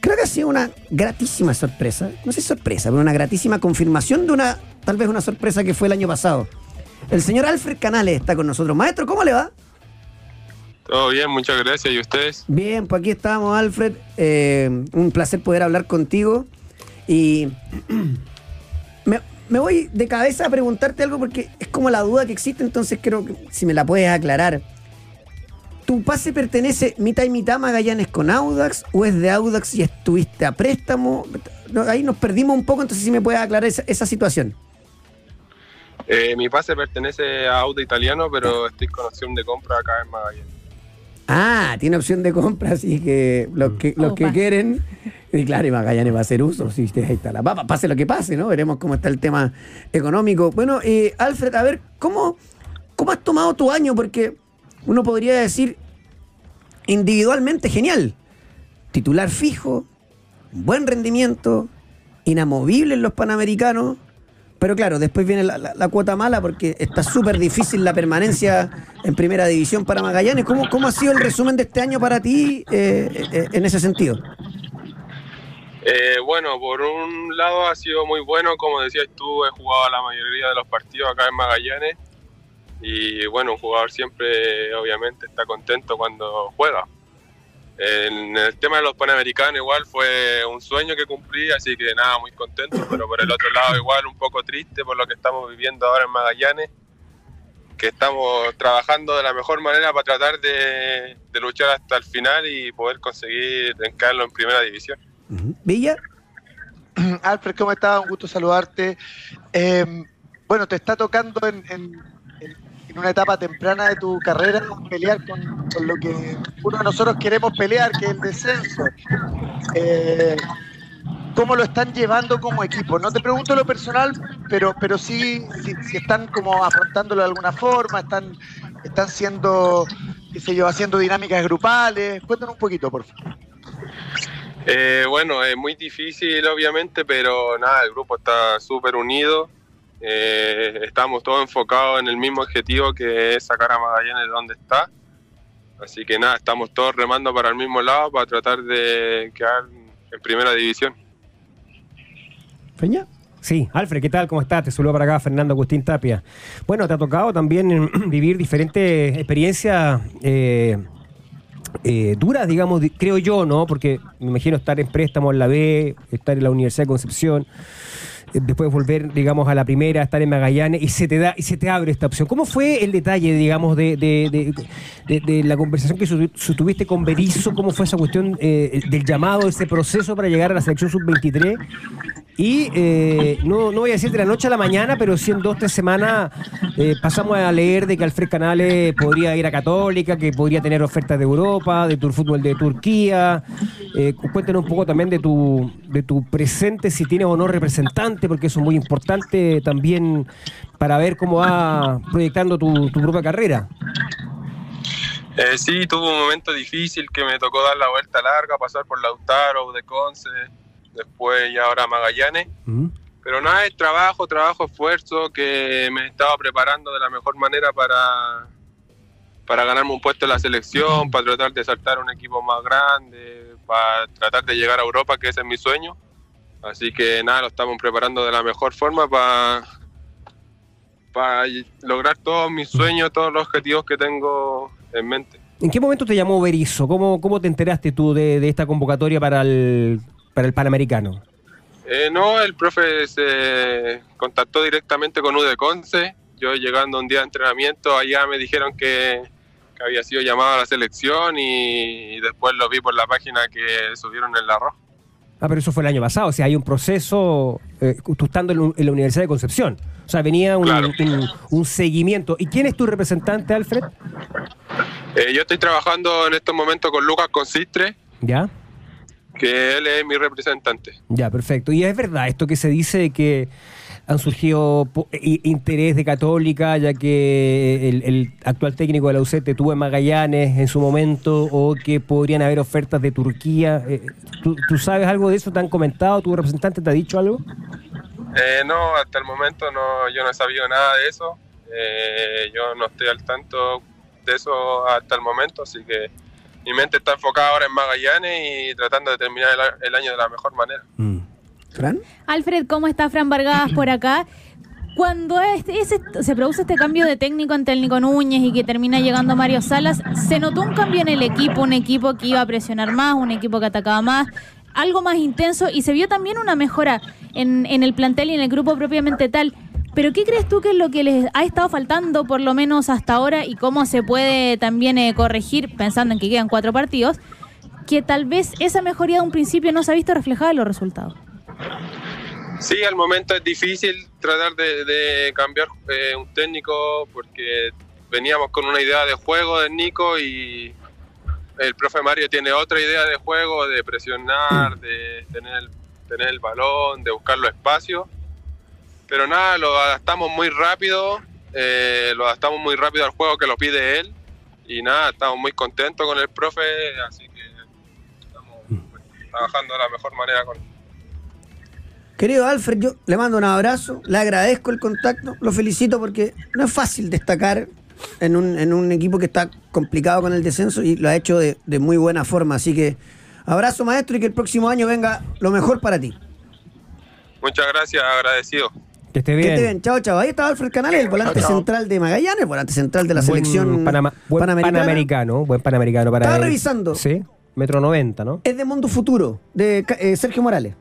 Creo que ha sido una gratísima sorpresa. No sé sorpresa, pero una gratísima confirmación de una, tal vez una sorpresa que fue el año pasado. El señor Alfred Canales está con nosotros. Maestro, ¿cómo le va? Todo bien, muchas gracias. ¿Y ustedes? Bien, pues aquí estamos, Alfred. Eh, un placer poder hablar contigo. Y me, voy de cabeza a preguntarte algo porque es como la duda que existe, entonces creo que si me la puedes aclarar. ¿Tu pase pertenece mitad y mitad a Magallanes con Audax o es de Audax y estuviste a préstamo? Ahí nos perdimos un poco, entonces si me puedes aclarar esa, esa situación. Eh, mi pase pertenece a Auto Italiano, pero estoy con opción de compra acá en Magallanes. Ah, tiene opción de compra, así que los que, los que quieren, y claro, y Magallanes va a hacer uso, si usted ahí está la papa, pase lo que pase, ¿no? Veremos cómo está el tema económico. Bueno, eh, Alfred, a ver, ¿cómo, ¿Cómo has tomado tu año? Porque uno podría decir individualmente genial. Titular fijo, buen rendimiento, inamovible en los panamericanos. Pero claro, después viene la, cuota mala porque está súper difícil la permanencia en primera división para Magallanes. ¿Cómo, cómo ha sido el resumen de este año para ti eh, eh, en ese sentido? Eh, bueno, por un lado ha sido muy bueno, como decías tú, he jugado la mayoría de los partidos acá en Magallanes y bueno, un jugador siempre obviamente está contento cuando juega. En el tema de los Panamericanos igual fue un sueño que cumplí, así que nada, muy contento, pero por el otro lado igual un poco triste por lo que estamos viviendo ahora en Magallanes, que estamos trabajando de la mejor manera para tratar de, de luchar hasta el final y poder conseguir encararlo en primera división. Villa, Alfred, ¿cómo estás? Un gusto saludarte. Eh, bueno, te está tocando en, en- en- una etapa temprana de tu carrera pelear con, con lo que uno de nosotros queremos pelear, que es el descenso. Eh, ¿Cómo lo están llevando como equipo? No te pregunto lo personal, pero, pero sí si, si están como afrontándolo de alguna forma, están, están siendo, qué sé yo, haciendo dinámicas grupales. Cuéntanos un poquito, por favor. Eh, bueno, es muy difícil obviamente, pero nada, el grupo está súper unido. Eh, estamos todos enfocados en el mismo objetivo que es sacar a Magallanes de donde está. Así que nada, estamos todos remando para el mismo lado para tratar de quedar en primera división. Feña. Sí, Alfred, ¿qué tal? ¿Cómo estás? Te saludo para acá Fernando Agustín Tapia. Bueno, te ha tocado también vivir diferentes experiencias eh, eh, duras, digamos, di- creo yo, ¿no? Porque me imagino estar en préstamo en la B, estar en la Universidad de Concepción, después volver, digamos, a la primera, estar en Magallanes y se te da y se te abre esta opción. ¿Cómo fue el detalle, digamos, de, de- de- de- la conversación que tuviste con Berizzo? ¿Cómo fue esa cuestión eh, del llamado, ese proceso para llegar a la selección sub-23? Y eh, no, no voy a decir de la noche a la mañana, pero sí en dos, tres semanas eh, pasamos a leer de que Alfred Canales podría ir a Católica, que podría tener ofertas de Europa, de tu fútbol de Turquía. Eh, cuéntanos un poco también de tu, de tu presente, si tienes o no representante, porque eso es muy importante también para ver cómo va proyectando tu, tu propia carrera. Eh, sí, tuve un momento difícil que me tocó dar la vuelta larga, pasar por Lautaro, de Conce, después y ahora Magallanes. ¿Mm? Pero nada, es trabajo, trabajo, esfuerzo, que me estaba preparando de la mejor manera para, para ganarme un puesto en la selección, para tratar de saltar a un equipo más grande, para tratar de llegar a Europa, que ese es mi sueño. Así que nada, lo estamos preparando de la mejor forma para, para lograr todos mis sueños, todos los objetivos que tengo en mente. ¿En qué momento te llamó Berizzo? ¿Cómo, cómo te enteraste tú de, de esta convocatoria para el, para el Panamericano? Eh, no, el profe se contactó directamente con UD Conce. Yo llegando un día de entrenamiento, allá me dijeron que, que había sido llamado a la selección y, después lo vi por la página que subieron en la ROJ. Ah, pero eso fue el año pasado. O sea, hay un proceso, eh, tú estando en, en la Universidad de Concepción. O sea, venía un, Claro. un- un seguimiento. ¿Y quién es tu representante, Alfred? Eh, yo estoy trabajando en estos momentos con Lucas Consistre, Ya, que él es mi representante. ya, perfecto. Y es verdad esto que se dice de que han surgido interés de Católica, ya que el, el actual técnico de la UC te tuvo en Magallanes en su momento, o que podrían haber ofertas de Turquía. Eh, ¿tú, tú sabes algo de eso? ¿Te han comentado? ¿Tu representante te ha dicho algo? Eh, no, hasta el momento no, yo no he sabido nada de eso. Eh, yo no estoy al tanto de eso hasta el momento, así que mi mente está enfocada ahora en Magallanes y tratando de terminar el, a- el año de la mejor manera. Fran. Alfred, ¿cómo está Fran Vargas por acá? Cuando este- ese- se produce este cambio de técnico ante el Nico Núñez y que termina llegando Mario Salas, ¿se notó un cambio en el equipo? Un equipo que iba a presionar más, un equipo que atacaba más, algo más intenso y se vio también una mejora en, en el plantel y en el grupo propiamente tal. Pero ¿qué crees tú que es lo que les ha estado faltando por lo menos hasta ahora y cómo se puede también eh, corregir, pensando en que quedan cuatro partidos, que tal vez esa mejoría de un principio no se ha visto reflejada en los resultados? Sí, al momento es difícil tratar de, de cambiar eh, un técnico porque veníamos con una idea de juego del Nico y el profe Mario tiene otra idea de juego, de presionar, de tener, tener el balón, de buscar los espacios. Pero nada, lo adaptamos muy rápido eh, lo adaptamos muy rápido al juego que lo pide él. Y nada, estamos muy contentos con el profe, así que estamos pues, trabajando de la mejor manera con él. Querido Alfred, yo le mando un abrazo, le agradezco el contacto, lo felicito porque no es fácil destacar en un, en un equipo que está complicado con el descenso y lo ha hecho de, de muy buena forma. Así que abrazo maestro y que el próximo año venga lo mejor para ti. Muchas gracias, agradecido. Que esté Que bien. esté bien, chao, chao. Ahí está Alfred Canales, el volante Chao, chao. central de Magallanes, volante central de la Buen selección Panama- buen panamericana. panamericano. Buen panamericano para Estaba él. revisando. Sí, metro 90, ¿no? Es de Mundo Futuro, de eh, Sergio Morales.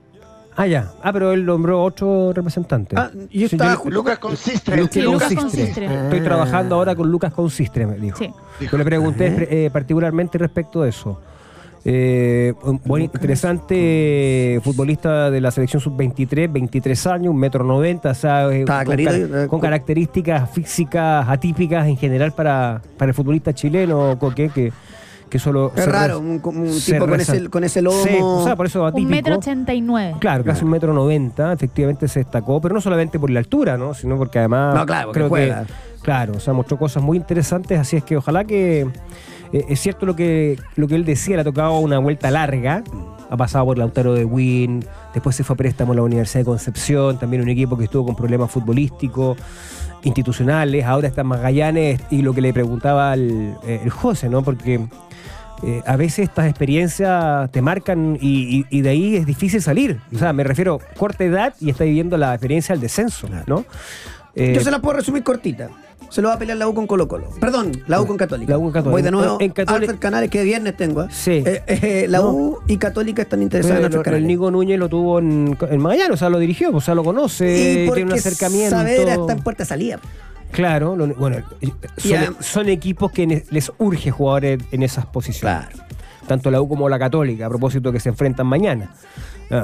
Ah, ya. Ah, pero él nombró otro representante. Ah, yo Sí, estaba yo- Lucas Consistre. Lucas Sí, Lucas Consistre. Consistre. Estoy trabajando ahora con Lucas Consistre, me dijo. Sí. Yo le pregunté eh, particularmente respecto de eso. Eh, un buen, interesante eh, futbolista de la selección sub-23, 23 años, un metro 90, o sea, eh, con, eh, con características físicas atípicas en general para, para el futbolista chileno, Coque, que, que solo... Es raro, un, tipo con ese, con ese lomo. Sí, o sea, por eso atípico. Un metro ochenta y nueve. Claro, casi un metro noventa, efectivamente se destacó, pero no solamente por la altura, ¿no? Sino porque además No, claro, porque creo juega. que claro, o sea, mostró cosas muy interesantes, así es que ojalá que eh, es cierto lo que lo que él decía, le ha tocado una vuelta larga, ha pasado por Lautaro de Win, después se fue a préstamo a la Universidad de Concepción, también un equipo que estuvo con problemas futbolísticos institucionales, ahora está en Magallanes y lo que le preguntaba el, eh, el José, ¿no? Porque eh, a veces estas experiencias te marcan y, y- y de ahí es difícil salir. O sea, me refiero corta edad y está viviendo la experiencia del descenso, ¿no? Eh, Yo se la puedo resumir cortita. Se lo va a pelear la U con Colo Colo. Perdón, la U con Católica. La U con Católica. Voy de nuevo. En Católica- Alfred Canales, que viernes tengo. ¿eh? Sí. Eh, eh, la No. U y Católica están interesadas en el, Alfred el Canales. Nico Núñez lo tuvo en, en Magallanes, o sea, lo dirigió, o sea, lo conoce, y tiene un acercamiento. Saavedra está en puerta de salida. Claro, lo- bueno, son, adem- son equipos que les urge jugadores en esas posiciones. Claro. Tanto la U como la Católica, a propósito que se enfrentan mañana.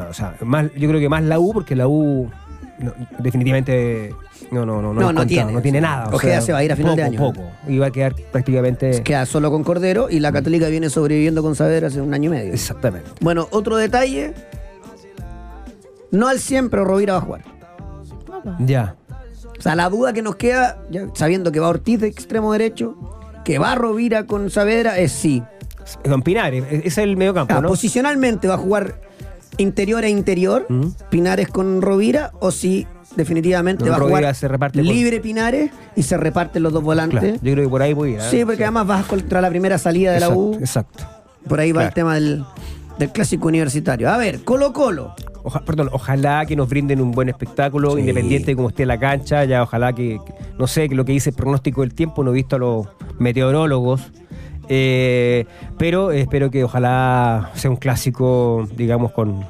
O sea, más, yo creo que más la U, porque la U no, definitivamente no, no, no, No, no tiene. no tiene nada. o Ojeda sea, se va a ir a final poco, de año. Poco, y va a quedar prácticamente... Queda solo con Cordero y la Católica viene sobreviviendo con Saavedra hace un año y medio. Exactamente. Bueno, otro detalle. No al 100, pero Rovira va a jugar. Ya. O sea, la duda que nos queda, ya sabiendo que va Ortiz de extremo derecho, que va Rovira con Saavedra, es sí. Con Pinares, ese es el medio campo, Ah, ¿no? Posicionalmente va a jugar interior e interior. Pinares con Rovira, o si definitivamente No, va a jugar se reparte por- libre Pinares y se reparten los dos volantes. Claro, yo creo que por ahí voy a ir. ¿eh? Sí, porque además vas contra la primera salida de la Exacto, U. Exacto. Por ahí va el tema del, del clásico universitario. A ver, Colo Colo. Oja- perdón, ojalá que nos brinden un buen espectáculo, Sí. independiente de cómo esté la cancha. Ya, ojalá que, que- no sé, que lo que dice el pronóstico del tiempo, no he visto a los meteorólogos. Eh, pero espero que ojalá sea un clásico, digamos, con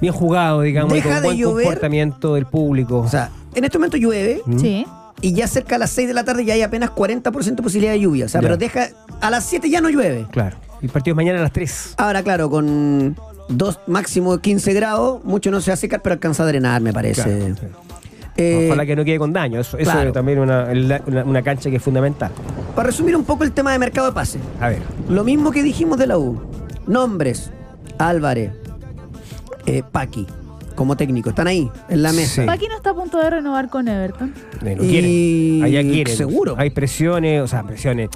bien jugado, digamos, y Deja con de buen llover. comportamiento del público. O sea, en este momento llueve ¿Mm? Sí. y ya cerca a las 6 de la tarde ya hay apenas 40% de posibilidad de lluvia. O sea, Ya. pero deja. A las 7 ya no llueve. Claro. Y el partido es mañana a las 3. Ahora, claro, con dos máximo 15 grados, mucho no se va a secar, pero alcanza a drenar, me parece. Claro. Eh, Ojalá que no quede con daño. Eso, eso claro. es también una, una- una cancha que es fundamental. Para resumir un poco el tema de mercado de pase. A ver. Lo mismo que dijimos de la U. Nombres. Álvarez. eh, Paqui. Como técnico. Están ahí, en la mesa. Sí. Paqui no está a punto de renovar con Everton. Eh, lo Y- quieren. Allá quieren. seguro. Hay presiones, o sea, presiones.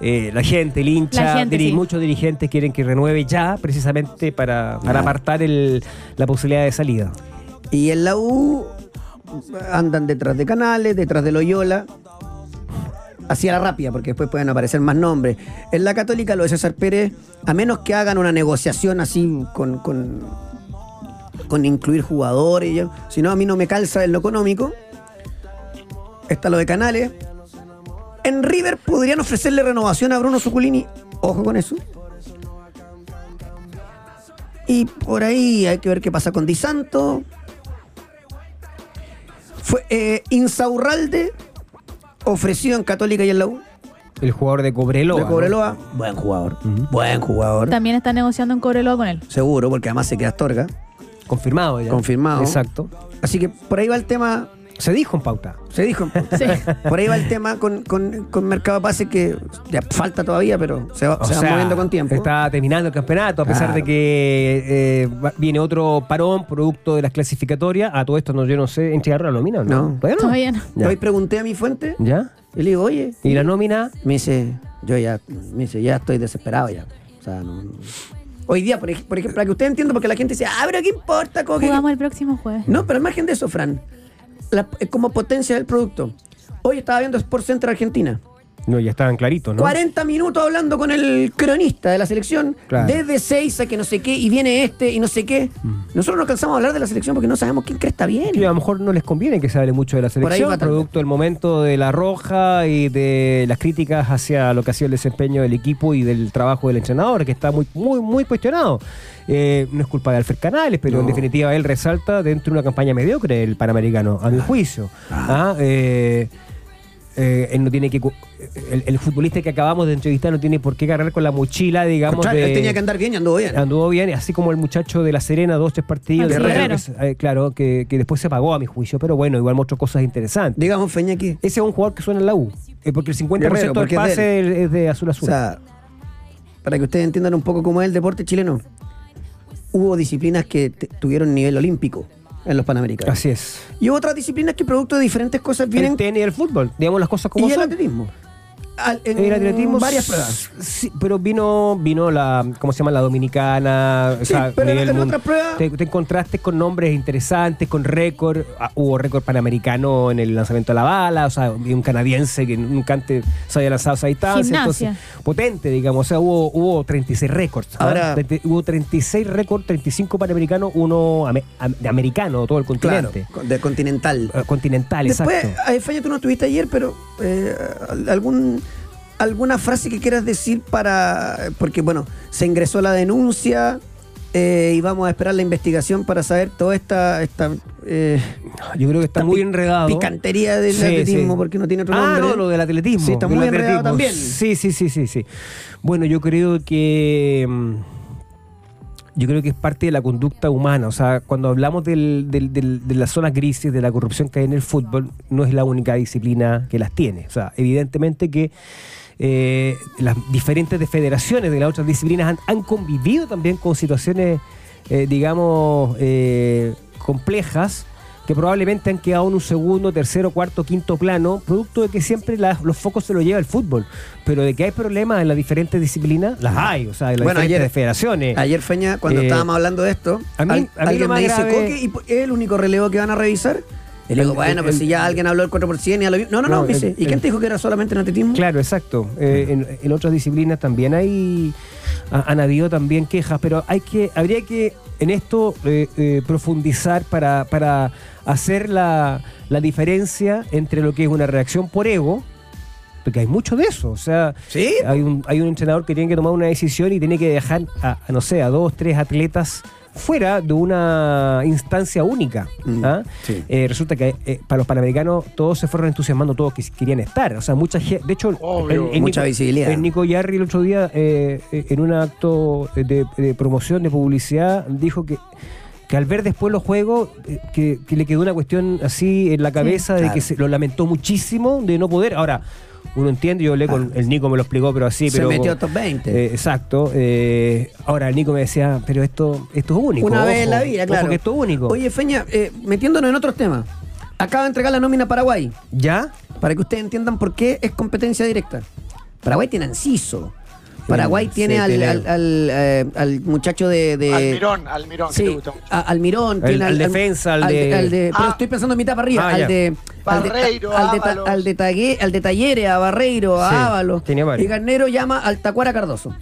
Eh, la gente, el hincha, La gente, diri- sí. muchos dirigentes quieren que renueve ya, precisamente para, para Ah. apartar el- la posibilidad de salida. Y en la U andan detrás de Canales, detrás de Loyola. Hacia la rápida, porque después pueden aparecer más nombres. En la Católica, lo de César Pérez, a menos que hagan una negociación así con, con, con incluir jugadores, si no, a mí no me calza en lo económico. Está lo de Canales. En River podrían ofrecerle renovación a Bruno Zuculini. Ojo con eso. Y por ahí hay que ver qué pasa con Di Santo. Fue eh, Insaurralde, ofrecido en Católica y en la U. El jugador de Cobreloa. de ¿no? Cobreloa. Buen jugador. Buen jugador. También está negociando en Cobreloa con él. Seguro, porque además se queda Astorga. Confirmado ya. Confirmado. Exacto. Así que por ahí va el tema Se dijo en pauta. Se dijo. Sí. Por ahí va el tema con, con, con Mercado Pase que ya falta todavía, pero se va, se va sea, moviendo con tiempo. Está terminando el campeonato, a pesar Claro. de que eh, viene otro parón producto de las clasificatorias. A todo esto no, yo no sé, ¿entregaron la nómina o no? No. ¿Todavía no? Todavía no. Ya. Hoy pregunté a mi fuente ¿Ya? y le digo, oye, ¿Y la nómina? me dice, yo ya, me dice, ya estoy desesperado ya. O sea, no- no. Hoy día, por, ej- por ejemplo, para que usted entienda, porque la gente dice, ah, pero ¿qué importa? Jugamos el próximo jueves. No, pero al margen de eso, Fran, la- eh, como potencia del producto. Hoy estaba viendo Sport Center Argentina. No, ya estaban claritos, ¿no? 40 minutos hablando con el cronista de la selección, Claro. desde 6 a que no sé qué, y viene este y no sé qué. Nosotros no cansamos de hablar de la selección porque no sabemos quién cresta bien. Que a lo mejor no les conviene que se hable mucho de la selección, producto del momento de la roja y de las críticas hacia lo que ha sido el desempeño del equipo y del trabajo del entrenador, que está muy, muy, muy cuestionado. Eh, no es culpa de Alfred Canales, pero en definitiva él resalta dentro de una campaña mediocre el Panamericano, a mi juicio. Ah, eh, eh, él no tiene que el, el futbolista que acabamos de entrevistar no tiene por qué cargar con la mochila, digamos, de- él tenía que andar bien y anduvo bien. Anduvo bien, así como el muchacho de La Serena, dos, tres partidos. De que eh, claro, que, que después se pagó a mi juicio, pero bueno, igual mostró cosas interesantes. Digamos, Feñaki. Ese es un jugador que suena en la U, eh, porque el 50% Guerrero, porque del pase es es de azul a O azul. sea, para que ustedes entiendan un poco cómo es el deporte chileno, hubo disciplinas que tuvieron nivel olímpico en los Panamericanos. Así es. Y otras disciplinas que producto de diferentes cosas vienen el tenis y el fútbol, digamos las cosas como y el son. atletismo. Al- en El atletismo. varias pruebas. Sí, pero vino, vino la, ¿cómo se llama? La dominicana. o Sí, sea, pero en- otras pruebas- Te, te encontraste con nombres interesantes, con récord. Ah, hubo récord panamericano en el lanzamiento de la bala, o sea, un canadiense que nunca antes se había lanzado a esa distancia. Entonces, potente, digamos. O sea, hubo, hubo 36 récords. ¿ah? Ahora- 30 hubo 36 récords, 35 panamericanos, uno am- de americano, todo el continente. con- de continental. Eh, Continental, Después, exacto. eh, Feña, tú no estuviste ayer, pero eh, algún alguna frase que quieras decir para porque bueno, se ingresó la denuncia eh, y vamos a esperar la investigación para saber toda esta esta eh, Yo creo que está muy enredado. picantería del Sí, atletismo sí. porque no tiene otro Ah, nombre. no, lo del atletismo. Sí, está muy enredado atletismo. también. Sí, sí, sí, sí, sí. Bueno, yo creo que mm, yo creo que es parte de la conducta humana. O sea, cuando hablamos del- del- del- de las zonas grises, de la corrupción que hay en el fútbol, no es la única disciplina que las tiene. O sea, evidentemente que eh, las diferentes de federaciones de las otras disciplinas han, han convivido también con situaciones, eh, digamos, eh, complejas que probablemente han quedado en un segundo, tercero, cuarto, quinto plano, producto de que siempre las- los focos se los lleva el fútbol. Pero de que hay problemas en las diferentes disciplinas, las hay, o sea, en las Bueno, diferentes ayer- federaciones. Ayer Feña cuando Eh, estábamos hablando de esto, a mí- al- a mí lo alguien más me dice, grave- "Coque, ¿y po- es el único relevo que van a revisar?" Y le digo, El- bueno, pues el- si ya alguien habló del 4%, ya lo vi. No, no, no, No, me dice, el- ¿y quién el- te dijo que era solamente en atletismo? Claro, exacto. Eh, en, en otras disciplinas también hay ha- han habido también quejas, pero hay que habría que en esto eh, eh, profundizar para, para hacer la, la diferencia entre lo que es una reacción por ego, porque hay mucho de eso. O sea, Sí. hay un, hay un entrenador que tiene que tomar una decisión y tiene que dejar a, a, no sé, a dos, tres atletas fuera de una instancia única. Mm, ¿ah? sí. Eh, resulta que eh, para los panamericanos todos se fueron entusiasmando, todos que querían estar. O sea, mucha gente. De hecho, Obvio. Mucha visibilidad. el Nico Yarri el otro día, eh, en un acto de, de promoción, de publicidad, dijo que. Que al ver después los juegos, que, que le quedó una cuestión así en la cabeza de claro. que se lo lamentó muchísimo de no poder. Ahora, uno entiende, yo hablé con el Nico, me lo explicó, pero así. Se pero, metió top 20. eh, exacto. eh, ahora el Nico me decía, pero esto, esto es único. Una vez en la vida, claro. que esto es único. Oye, Feña, eh, metiéndonos en otros temas. Acaba de entregar la nómina a Paraguay. ¿Ya? Para que ustedes entiendan por qué es competencia directa. Paraguay tiene a Paraguay Sí, tiene al, tiene- al- al, eh, al muchacho de. de- Almirón, Almirón, que Sí, te gusta mucho. a- Almirón, tiene al defensa, al de- pero Ah. estoy pensando en mitad para arriba, Ah, al de. al de- Barreiro, al de, ta- al de Tague- al de Talleres, a Barreiro, a Sí, Ábalos. tenía varios. Y Garnero llama al Tacuara Cardoso.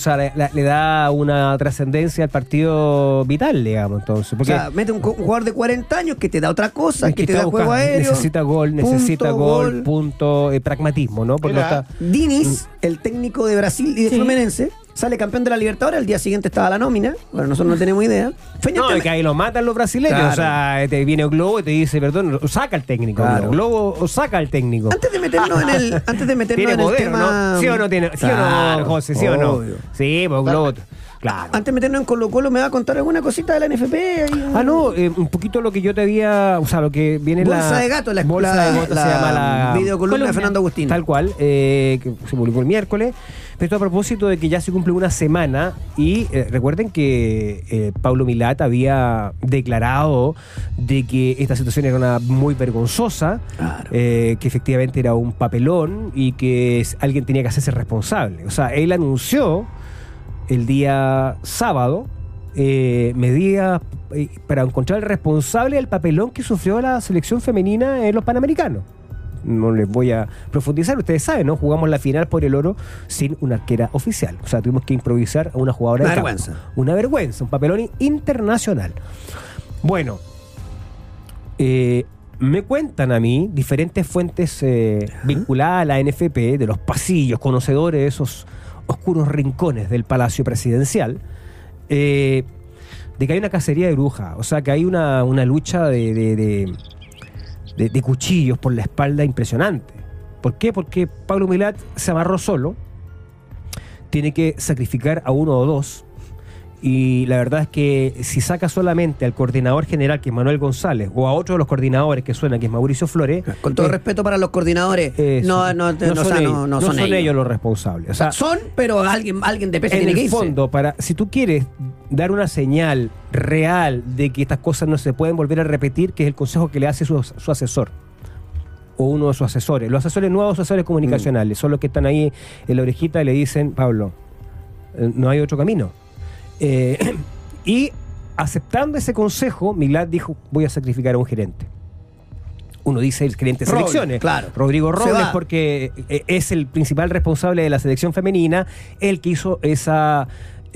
O sea, le, le- le da una trascendencia al partido vital, digamos, entonces. O Porque sea, mete un, jugador de 40 años que te da otra cosa, es que, te da juego buscando- aéreo. Necesita gol, punto, necesita gol, punto, eh, pragmatismo, ¿no? Porque no está. Diniz, el técnico de Brasil y de Sí. Fluminense, sale campeón de la Libertadores, al día siguiente estaba la nómina. Bueno, nosotros no tenemos idea. Feña, No, es que ahí lo matan los brasileños. Claro. O sea, te viene Globo y te dice, perdón, saca el técnico. Claro. Globo o saca el técnico. Antes de meternos en el, antes de meternos en el tema. ¿no? ¿Sí o no tiene? ¿Sí o no, José? ¿Sí o no? obvio. Sí, pues Globo, Claro. Antes de meternos en Colo Colo, ¿me va a contar alguna cosita de la NFP? Ahí, Ah, no, eh, un poquito lo que yo te había. O sea, lo que viene en la. Bolsa de gato, la, Bolsa de gato la se llama la. videocolumna columna. de Fernando Agustín. Tal cual, eh, que se publicó el miércoles. Pero esto a propósito de que ya se cumple una semana y eh, recuerden que eh, Pablo Milat había declarado de que esta situación era una muy vergonzosa, Claro. eh, que efectivamente era un papelón y que alguien tenía que hacerse responsable. O sea, él anunció el día sábado medidas para encontrar el responsable del papelón que sufrió la selección femenina en los Panamericanos. No les voy a profundizar, ustedes saben, ¿no? Jugamos la final por el oro sin una arquera oficial. O sea, tuvimos que improvisar a una jugadora Una de campo. vergüenza. Una vergüenza, un papelón internacional. Bueno, eh, me cuentan a mí diferentes fuentes eh, vinculadas a la NFP, de los pasillos, conocedores de esos oscuros rincones del Palacio Presidencial, eh, de que hay una cacería de brujas, o sea, que hay una, una lucha de, de- de- de- cuchillos por la espalda impresionante. ¿Por qué? Porque Pablo Milat se amarró solo, tiene que sacrificar a uno o dos, y la verdad es que si saca solamente al coordinador general, que es Manuel González, o a otro de los coordinadores que suena, que es Mauricio Flores, Con todo eh, respeto para los coordinadores, eso. no, no, no, o son, sea, ellos, no- no no son, ellos. los responsables. O sea, son, pero alguien, alguien de peso en tiene que el irse. fondo, para, si tú quieres dar una señal real de que estas cosas no se pueden volver a repetir, que es el consejo que le hace su, su asesor o uno de sus asesores. Los asesores nuevos, asesores comunicacionales, son los que están ahí en la orejita y le dicen, Pablo, eh, no hay otro camino. Eh, y aceptando ese consejo, Milad dijo, voy a sacrificar a un gerente. Uno dice el gerente de Robles, selecciones. claro. Rodrigo Robles, porque eh, es el principal responsable de la selección femenina, el que hizo esa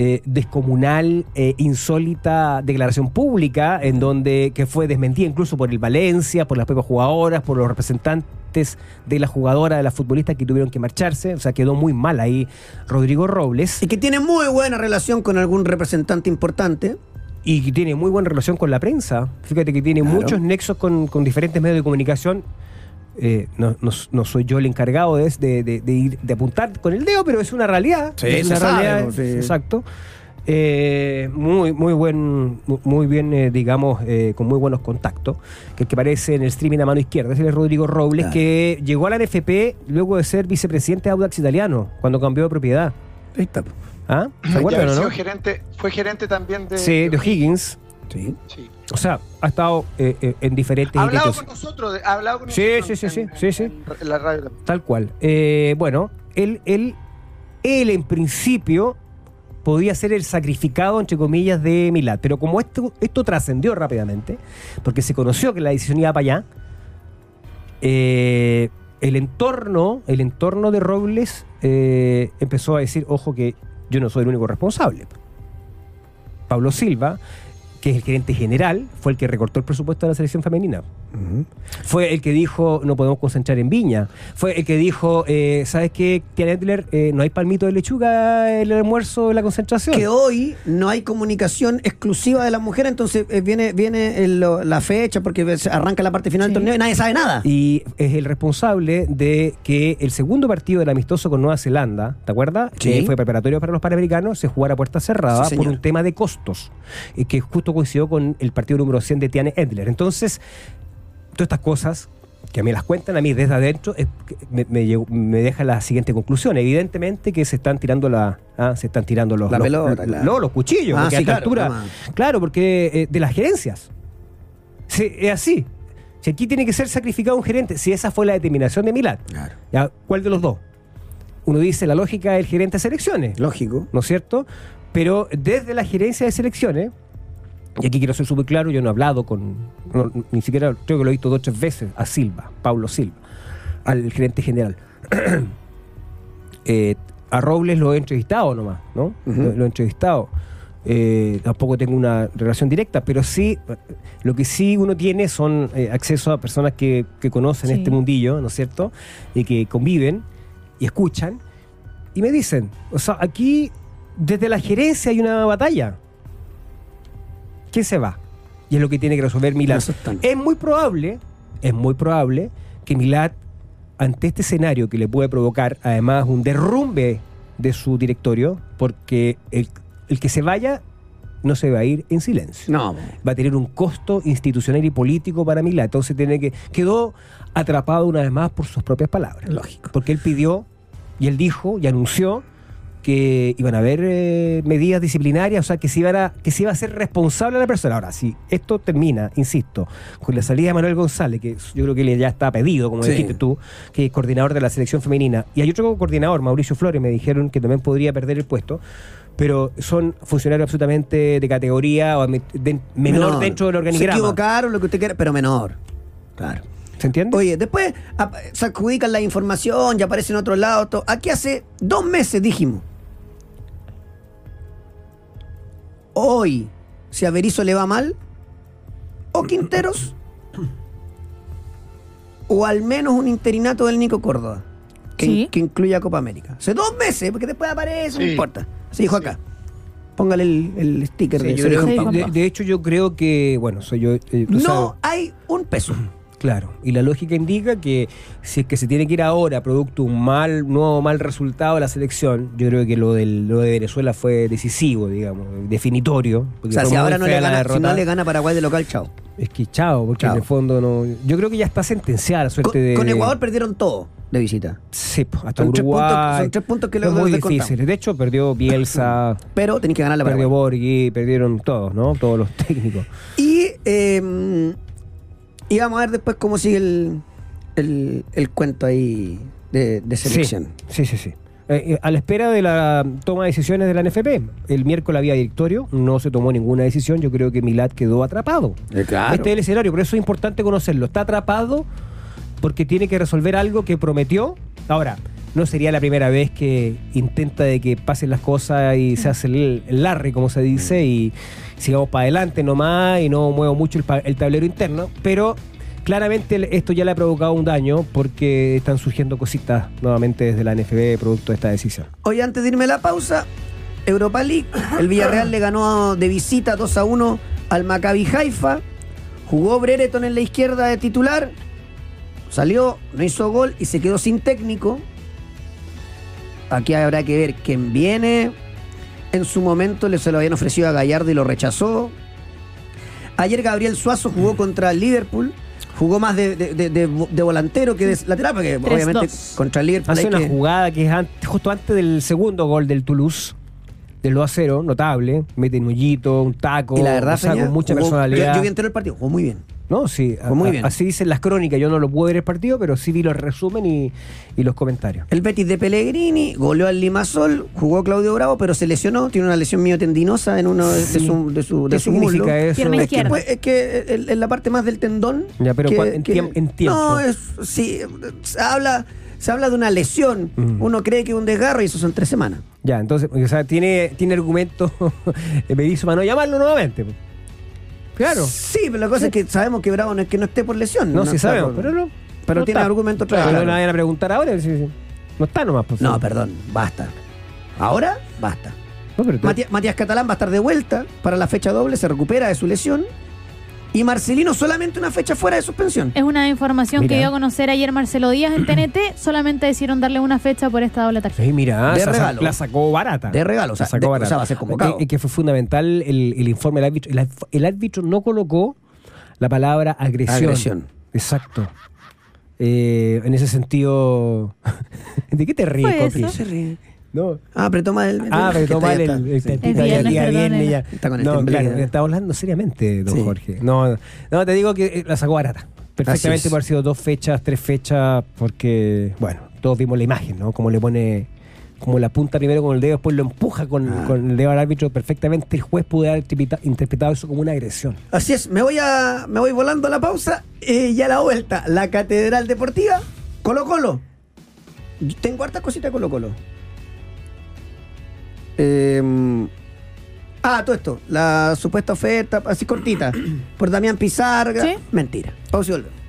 eh, descomunal, eh, insólita declaración pública, en donde que fue desmentida incluso por el Valencia, por las propias jugadoras, por los representantes de la jugadora, de las futbolistas que tuvieron que marcharse. O sea, quedó muy mal ahí Rodrigo Robles. Y que tiene muy buena relación con algún representante importante. y que tiene muy buena relación con la prensa. Fíjate que tiene Claro. muchos nexos con, con diferentes medios de comunicación. Eh, no, no- no soy yo el encargado de, de- de- de ir, de apuntar con el dedo, pero es una realidad. Sí, es una sabe, realidad, sí. exacto. Eh, muy, muy buen, mu- muy bien, eh, digamos, eh, con muy buenos contactos. Que el que aparece en el streaming a mano izquierda es el Rodrigo Robles, Claro. que llegó a la NFP luego de ser vicepresidente de Audax Italiano, cuando cambió de propiedad. Ahí está. ¿Ah? ¿Se acuerdan no? gerente, fue gerente también de. Sí, de O'Higgins. Sí. Sí. O sea, ha estado eh, eh, en diferentes Ha hablado con nosotros, de- ha hablado con Sí, nosotros sí, sí, en- sí, sí, en la radio también. Tal cual. Eh, bueno, él, él, él en principio podía ser el sacrificado, entre comillas, de Milad. Pero como esto, esto trascendió rápidamente, porque se conoció que la decisión iba para allá, eh, el entorno, el entorno de Robles eh, empezó a decir, ojo que yo no soy el único responsable. Pablo Silva, que es el gerente general, fue el que recortó el presupuesto de la selección femenina. Fue el que dijo, no podemos concentrar en Viña. Fue el que dijo, eh, ¿sabes qué, Tiana Edler? Eh, no hay palmito de lechuga en el almuerzo de la concentración. Que hoy no hay comunicación exclusiva de las mujeres, entonces eh, viene, viene el- la fecha porque arranca la parte final del torneo y nadie sabe nada. Y es el responsable de que el segundo partido del amistoso con Nueva Zelanda, ¿te acuerdas? Sí. Que fue preparatorio para los panamericanos, se jugara a puerta cerrada Sí, por un tema de costos, y que justo coincidió con el partido número 100 de Tiane Edler. Entonces, todas estas cosas que me las cuentan a mí desde adentro es me, me, deja la siguiente conclusión. Evidentemente que se están tirando la, ah, se están tirando los, La los, pelota, los- cuchillos, Ah, porque sí, a esta claro, altura, claro, porque eh, de las gerencias. Sí, es así. Si aquí tiene que ser sacrificado un gerente, si esa fue la determinación de Claro. ¿ya? ¿cuál de los dos? Uno dice la lógica del gerente de selecciones, Lógico. ¿no es cierto? Pero desde la gerencia de selecciones, y aquí quiero ser súper claro, yo no he hablado con, no, ni siquiera creo que lo he visto dos o tres veces, a Silva, Pablo Silva, al gerente general. Eh, a Robles lo he entrevistado nomás, ¿no? Ujú. lo, lo he entrevistado. Eh, tampoco tengo una relación directa, pero sí, lo que sí uno tiene son eh, acceso a personas que, que conocen Sí. este mundillo, ¿no es cierto? Y que conviven y escuchan y me dicen, o sea, aquí desde la gerencia hay una batalla. ¿Quién se va? Y es lo que tiene que resolver está. Es muy probable, es muy probable que Milad, ante este escenario que le puede provocar además un derrumbe de su directorio, porque el, el que se vaya no se va a ir en silencio. No. Va a tener un costo institucional y político para Milá. Entonces tiene que quedó atrapado una vez más por sus propias palabras. Lógico. Porque él pidió y él dijo y anunció que iban a haber eh, medidas disciplinarias, o sea, que se, iban a, que se iba a ser responsable la persona. Ahora, si esto termina, insisto, con la salida de Manuel González, que yo creo que ya está pedido, como Sí. dijiste tú, que es coordinador de la selección femenina, y hay otro coordinador, Mauricio Flores, me dijeron que también podría perder el puesto, pero son funcionarios absolutamente de categoría o de- de- menor, dentro del Se organigrama. equivocaron, lo que usted quiera, pero menor. Claro. ¿Se entiende? Oye, después se adjudican la información, ya aparece en otro lado. todo. Aquí hace dos meses dijimos. Hoy, si a Berizzo le va mal, o Quinteros, o al menos un interinato del Nico Córdoba, que, Sí. que incluya Copa América. Hace dos meses, porque después aparece, no importa. Se dijo acá. Póngale el, el sticker Sí, de de, hecho, yo creo que, bueno, soy yo. eh, No sabes. hay un peso. Claro, y la lógica indica que si es que se tiene que ir ahora producto de un mal, nuevo mal resultado de la selección, yo creo que lo, del, lo de Venezuela fue decisivo, digamos, definitorio. O sea, si ahora no le, gana, si no le gana Paraguay de local, chao. Es que chao, porque Chao. en el fondo no. Yo creo que ya está sentenciada la Con, suerte de. con Ecuador perdieron todo de visita. Sí, hasta Son tres Uruguay. puntos- son tres puntos que luego muy descontamos. difícil. De hecho, perdió Bielsa, Pero tenéis que ganar la perdió Paraguay. Borghi, perdieron todos, ¿no? Todos los técnicos. Y, eh, y vamos a ver después cómo sigue el, el, el cuento ahí de, de selección. Sí, sí, sí. sí. Eh, eh, a la espera de la toma de decisiones de la NFP. El miércoles había directorio, no se tomó ninguna decisión. Yo creo que Milad quedó atrapado. Eh, claro. Este es el escenario, por eso es importante conocerlo. Está atrapado porque tiene que resolver algo que prometió. Ahora, no sería la primera vez que intenta de que pasen las cosas y se hace el, el Larry, como se dice, y sigamos para adelante nomás y no muevo mucho el, el tablero interno, pero claramente esto ya le ha provocado un daño porque están surgiendo cositas nuevamente desde la NFB producto de esta decisión. Hoy antes de irme a la pausa, Europa League, el Villarreal le ganó de visita 2 a 1 al Maccabi Haifa. Jugó Brereton en la izquierda de titular. Salió, no hizo gol y se quedó sin técnico. Aquí habrá que ver quién viene. En su momento le se lo habían ofrecido a Gallardo y lo rechazó. Ayer Gabriel Suazo jugó contra el Liverpool. Jugó más de, de- de- de- de volantero que de lateral, porque 3-2. obviamente contra el Liverpool Hace hay una que- jugada que es antes- justo antes del segundo gol del Toulouse, del 2 a 0, notable. Mete un hoyito, un taco, Y la verdad, o sea, Feña, con mucha jugó- personalidad. Yo, yo vi entero el partido, jugó muy bien. No, sí, Fue muy a- bien. así dicen las crónicas. Yo no lo pude ver el partido, pero sí vi los resumen y, y los comentarios. El Betis de Pellegrini goleó al Limasol, jugó Claudio Bravo, pero se lesionó, tiene una lesión miotendinosa en uno de, de su de su, de ¿Qué su muslo. significa eso? Pierna Es que, izquierda. pues, es que en, la parte más del tendón. Ya, pero que- en que- tiemp- en tiempo. No, es, sí, se habla, se habla de una lesión. Mm. Uno cree que es un desgarro y eso son tres semanas. Ya, entonces, o sea, tiene, tiene argumento Berizzo para no llamarlo nuevamente. Claro. Sí, pero la cosa es que sabemos que Bravo no es que no esté por lesión. No, sí está sabemos, por- pero no. Pero no tiene está. argumento Claro, claro. No le vayan a preguntar ahora. sí, sí. No está nomás. Pues, No, perdón, basta. Ahora, basta. No, pero- Matías, Matías Catalán va a estar de vuelta para la fecha doble, se recupera de su lesión. Y Marcelino solamente una fecha fuera de suspensión. Es una información Mira. que dio a conocer ayer Marcelo Díaz en TNT. Solamente decidieron darle una fecha por esta doble tarjeta. Sí, mira, De esa- regalo. la sacó barata. De regalo, o sea, La sacó de- o barata. sea, va a ser convocado. Que, que fue fundamental el, el informe del árbitro. El, el árbitro no colocó la palabra agresión. Agresión. Exacto. Eh, en ese sentido. ¿De qué te ríes, Fue No. Ah, apretó mal el. Ah, toma está- el, el, está. el Sí. ya viernes, día viernes ya. Está con el No, claro, está hablando seriamente, don Sí. Jorge. No, no, te digo que eh, la sacó barata. Perfectamente puede haber sido dos fechas, tres fechas, porque, bueno, todos vimos la imagen, ¿no? Como le pone, como la punta primero con el dedo, después lo empuja con, Ah. con el dedo al árbitro. Perfectamente el juez pudo haber interpreta- interpretado eso como una agresión. Así es, me voy a me voy volando a la pausa eh, y a la vuelta. La Catedral Deportiva, Colo Colo. Tengo hartas cositas de Colo Colo. Eh, ah, todo esto. La supuesta oferta, así cortita, por Damián Pizarga. Sí. Mentira. Pausa y volvemos.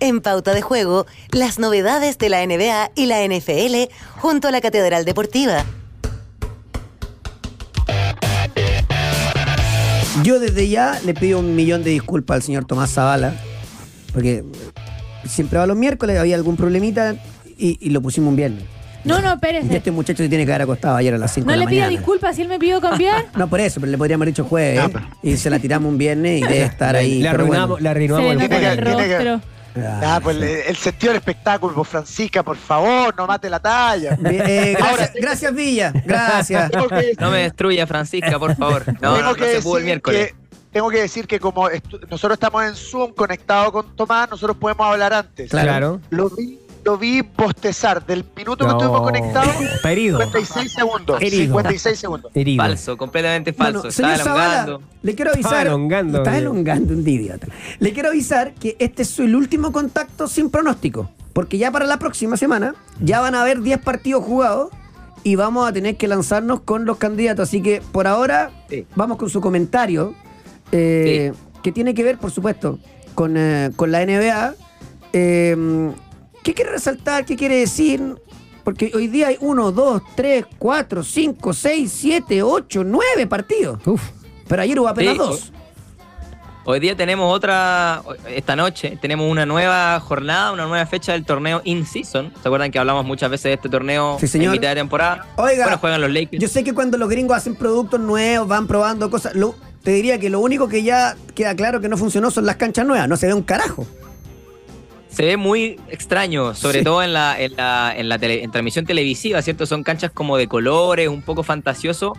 En Pauta de Juego, las novedades de la NBA y la NFL junto a la Catedral Deportiva. Yo desde ya le pido un millón de disculpas al señor Tomás Zavala, porque siempre va los miércoles, había algún problemita y, y lo pusimos un viernes. No, no, Y espérese. este muchacho se tiene que haber acostado ayer a las 5 No de la le pida mañana. disculpas si él me pidió cambiar. No, por eso, pero le podríamos haber dicho jueves. Ah, ¿eh? pero- Y se la tiramos un viernes y debe estar ahí. Le pero arruinamos, bueno. le arruinamos el el rostro. Ah, Ah, pues sí. el, el sentido del espectáculo, Francisca, por favor, no mate la talla. Eh, gracias, Ahora- gracias, Villa. Gracias. No me destruya, Francisca, por favor. No, no, no que se pudo el miércoles. Tengo que decir que como estu- nosotros estamos en Zoom conectados con Tomás, nosotros podemos hablar antes. Claro. Lo vi, lo vi bostezar del minuto que estuvimos conectados. Está herido. 56 segundos. Herido. 56 segundos. Herido. Falso, completamente falso. Bueno, señor Está Zavala, elongando. le quiero avisar. elongando, Estás bien. elongando, un idiota. Le quiero avisar que este es el último contacto sin pronóstico. Porque ya para la próxima semana ya van a haber 10 partidos jugados y vamos a tener que lanzarnos con los candidatos. Así que por ahora Sí. vamos con su comentario, eh, que tiene que ver, por supuesto, con, eh, con la NBA. Eh, ¿Qué quiere resaltar? ¿Qué quiere decir? Porque hoy día hay 1, 2, 3, 4, 5, 6, 7, 8, 9 partidos. Uf. Pero ayer hubo apenas Sí, dos. Hoy día tenemos otra, esta noche tenemos una nueva jornada, una nueva fecha del torneo In Season. ¿Se acuerdan que hablamos muchas veces de este torneo Sí, señor. en mitad de temporada? Oiga, Bueno, juegan los Lakers. Yo sé que cuando los gringos hacen productos nuevos, van probando cosas. lo- te diría que lo único que ya queda claro que no funcionó son las canchas nuevas. No se ve un carajo. Se ve muy extraño, sobre Sí. todo en la, en la, en la tele- en transmisión televisiva, ¿cierto? Son canchas como de colores, un poco fantasioso.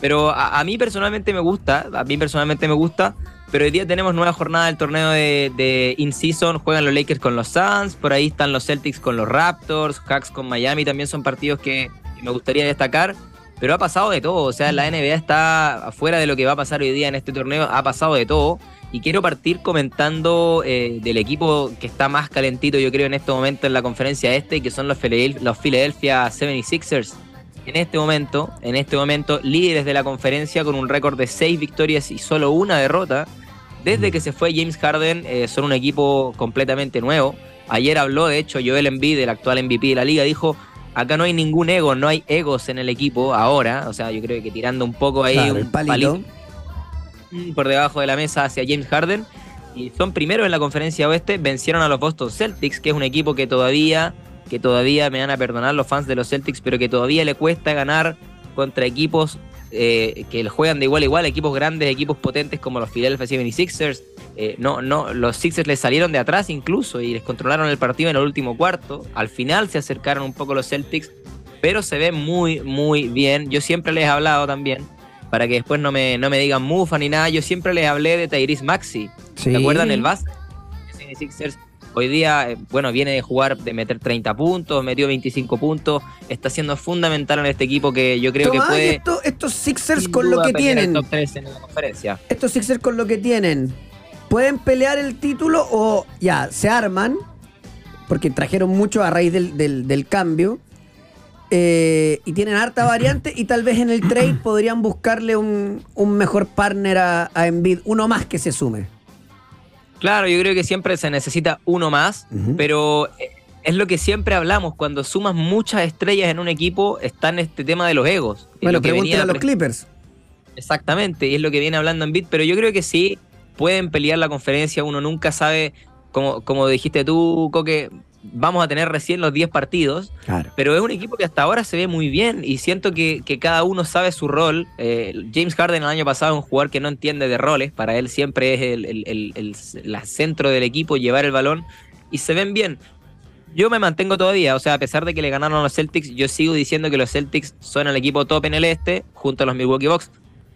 Pero a, a mí personalmente me gusta, a mí personalmente me gusta. Pero hoy día tenemos nueva jornada del torneo de, de In-Season. Juegan los Lakers con los Suns, por ahí están los Celtics con los Raptors, Hawks con Miami. También son partidos que me gustaría destacar. Pero ha pasado de todo, o sea, la NBA está afuera de lo que va a pasar hoy día en este torneo, ha pasado de todo. Y quiero partir comentando eh, del equipo que está más calentito, yo creo, en este momento en la conferencia este, que son los, los Philadelphia 76ers. En este momento, en este momento, líderes de la conferencia con un récord de seis victorias y solo una derrota. Desde que se fue James Harden, eh, son un equipo completamente nuevo. Ayer habló, de hecho, Joel Embiid, el actual MVP de la liga, dijo, acá no hay ningún ego, no hay egos en el equipo ahora. O sea, yo creo que tirando un poco ahí Claro, un palito. mm, por debajo de la mesa hacia James Harden. Y son primeros en la conferencia oeste, vencieron a los Boston Celtics, que es un equipo que todavía, que todavía me van a perdonar los fans de los Celtics, pero que todavía le cuesta ganar contra equipos eh, que juegan de igual a igual, equipos grandes, equipos potentes como los Philadelphia 76ers. Eh, no, no, los Sixers les salieron de atrás incluso y les controlaron el partido en el último cuarto. Al final se acercaron un poco los Celtics, pero se ve muy, muy bien. Yo siempre les he hablado también, para que después no me, no me digan mufa ni nada, yo siempre les hablé de Tyrese Maxi. Sí. ¿Se acuerdan el básquet? Sixers hoy día, eh, bueno, viene de jugar, de meter 30 puntos, metió 25 puntos, está siendo fundamental en este equipo que yo creo que puede... esto- estos Sixers con lo que tienen, top 3 en la conferencia. estos Sixers con lo que tienen, ¿pueden pelear el título o ya se arman? Porque trajeron mucho a raíz del, del- del cambio. eh, y tienen harta variante y tal vez en el trade podrían buscarle un, un mejor partner a, a Embiid, uno más que se sume. Claro, yo creo que siempre se necesita uno más, pero eh, es lo que siempre hablamos, cuando sumas muchas estrellas en un equipo, está en este tema de los egos. Bueno, lo que venía a los Clippers. Exactamente, y es lo que viene hablando en Bit, pero yo creo que sí pueden pelear la conferencia, uno nunca sabe, como, como dijiste tú, Coque, vamos a tener recién los 10 partidos, Claro. pero es un equipo que hasta ahora se ve muy bien y siento que, que cada uno sabe su rol. Eh, James Harden el año pasado es un jugador que no entiende de roles, para él siempre es el, el- el- el- la centro del equipo, llevar el balón y se ven bien. Yo me mantengo todavía, o sea, a pesar de que le ganaron a los Celtics, yo sigo diciendo que los Celtics son el equipo top en el este, junto a los Milwaukee Bucks.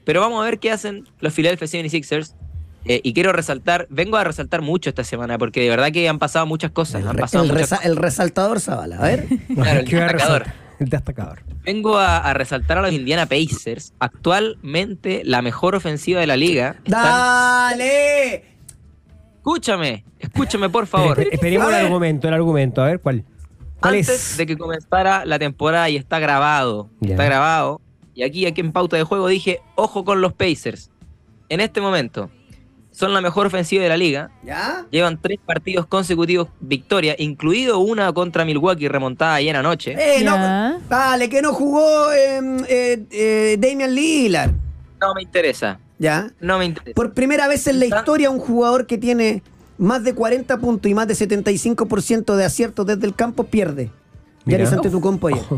Pero vamos a ver qué hacen los Philadelphia 76ers. Eh, y quiero resaltar, vengo a resaltar mucho esta semana, porque de verdad que han pasado muchas cosas. El, han re- pasado el muchas resa- el resaltador Zavala. A ver. Claro, el ¿Qué va a destacador. resaltar? El destacador. Vengo a, a resaltar a los Indiana Pacers, actualmente la mejor ofensiva de la liga. Están- ¡Dale! Escúchame, escúchame por favor. Espere- Esperemos el argumento, el argumento. A ver, ¿cuál? ¿Cuál Antes es? de que comenzara la temporada y está grabado, está grabado. Y aquí, aquí en pauta de juego dije, ojo con los Pacers. En este momento, son la mejor ofensiva de la liga. ¿Ya? Llevan tres partidos consecutivos victoria, incluido una contra Milwaukee remontada ayer anoche. Eh, no, Ya. dale, que no jugó eh, eh, eh, Damian Lillard. No me interesa, ¿Ya? no me interesa. Por primera vez en la historia, un jugador que tiene más de 40 puntos y más de 75% de aciertos desde el campo pierde. Mira. Giannis Antetokounmpo ayer.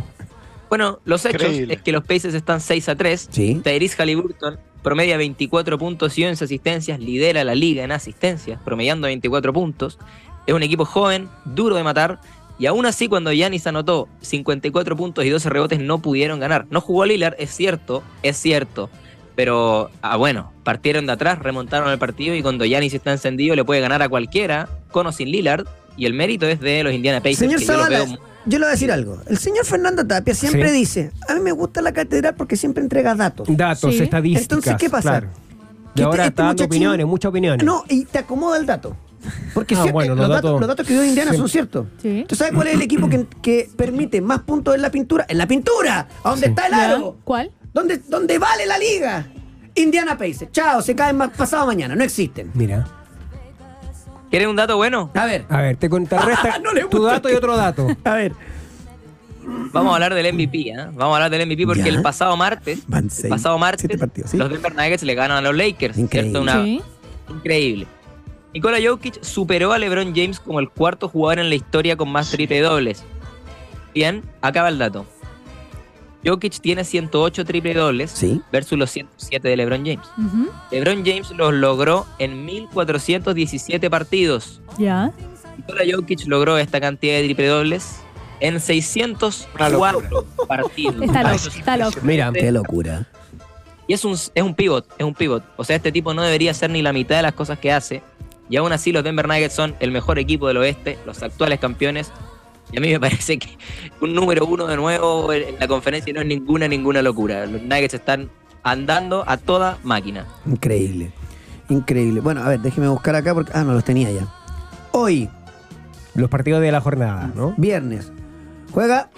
Bueno, los hechos Increíble. es que los Pacers están 6 a 3. Sí. Tyrese Halliburton promedia 24 puntos y 11 asistencias, lidera la liga en asistencias, promediando 24 puntos. Es un equipo joven, duro de matar, y aún así cuando Giannis anotó 54 puntos y 12 rebotes no pudieron ganar. No jugó Lillard, es cierto, es cierto. Pero, ah, bueno, partieron de atrás, remontaron el partido y cuando Giannis está encendido le puede ganar a cualquiera, con o sin Lillard, y el mérito es de los Indiana Pacers. Señor que yo los Zavala, veo- yo le voy a decir algo. El señor Fernando Tapia siempre Sí. dice, a mí me gusta la catedral porque siempre entrega datos. Datos, Sí. estadísticas. Entonces, ¿qué pasa? claro. Que Y ahora este- este está dando opiniones, muchas opiniones. No, y te acomoda el dato. Porque Ah, si- bueno, los, los datos, los datos que dio Indiana Sí. son ciertos. Sí. ¿Tú sabes cuál es el equipo que, que permite más puntos en la pintura? ¡En la pintura! ¿A dónde Sí. está el aro? ¿Cuál? ¿Dónde, ¿Dónde vale la liga? Indiana Pacers. Chao, se caen más pasado mañana. No existen. Mira. ¿Quieren un dato bueno? A ver, A ver, te contrarresta No tu dato y otro dato. a ver. Vamos a hablar del MVP, ¿eh? Vamos a hablar del MVP porque Ya. el pasado martes, Van el pasado martes, siete partidos, ¿sí? los Denver Nuggets le ganan a los Lakers, Increíble. ¿cierto? Una- Sí. Increíble. Nikola Jokic superó a LeBron James como el cuarto jugador en la historia con más triple dobles. Bien, acaba el dato. Jokic tiene 108 triple dobles Sí. versus los 107 de LeBron James. LeBron James los logró en 1417 partidos. Ya. Nikola Jokic logró esta cantidad de triple dobles en 604 partidos. Loco, está loco. Mira, Qué locura. Y es un, es un pivot, es un pivot. O sea, este tipo no debería hacer ni la mitad de las cosas que hace. Y aún así los Denver Nuggets son el mejor equipo del oeste, los actuales campeones. Y a mí me parece que un número uno de nuevo en en la conferencia no es ninguna, ninguna locura. Los Nuggets están andando a toda máquina. Increíble. Increíble. Bueno, a ver, déjeme buscar acá porque. Ah, no los tenía ya. Hoy, los partidos de la jornada, ¿no? viernes, juega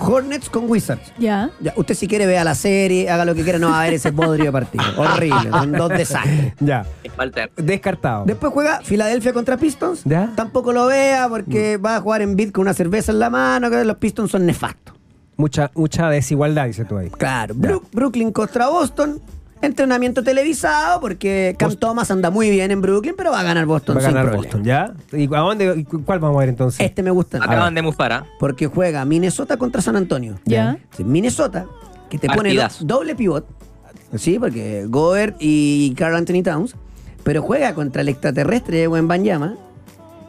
Hornets con Wizards. Ya. Ya, usted si quiere vea la serie, haga lo que quiera, no va a ver ese podrido partido. Horrible, son dos desastres. Ya. Descartado. Después juega Filadelfia contra Pistons. Ya. Tampoco lo vea porque Mm. va a jugar en beat con una cerveza en la mano, que los Pistons son nefastos. Mucha, mucha desigualdad, dices tú ahí. Claro. Bru- Brooklyn contra Boston. Entrenamiento televisado porque Cam Boston. Thomas anda muy bien en Brooklyn, pero va a ganar Boston Va a ganar. Boston, ¿ya? ¿Y a dónde, cuál vamos a ver entonces? Este me gusta. Acaban de mufar, ¿ah? Porque juega Minnesota contra San Antonio. Ya. Sí, Minnesota, que te pone doble pivot, ¿sí? Porque Gobert y Carl Anthony Towns, pero juega contra el extraterrestre de Wembanyama,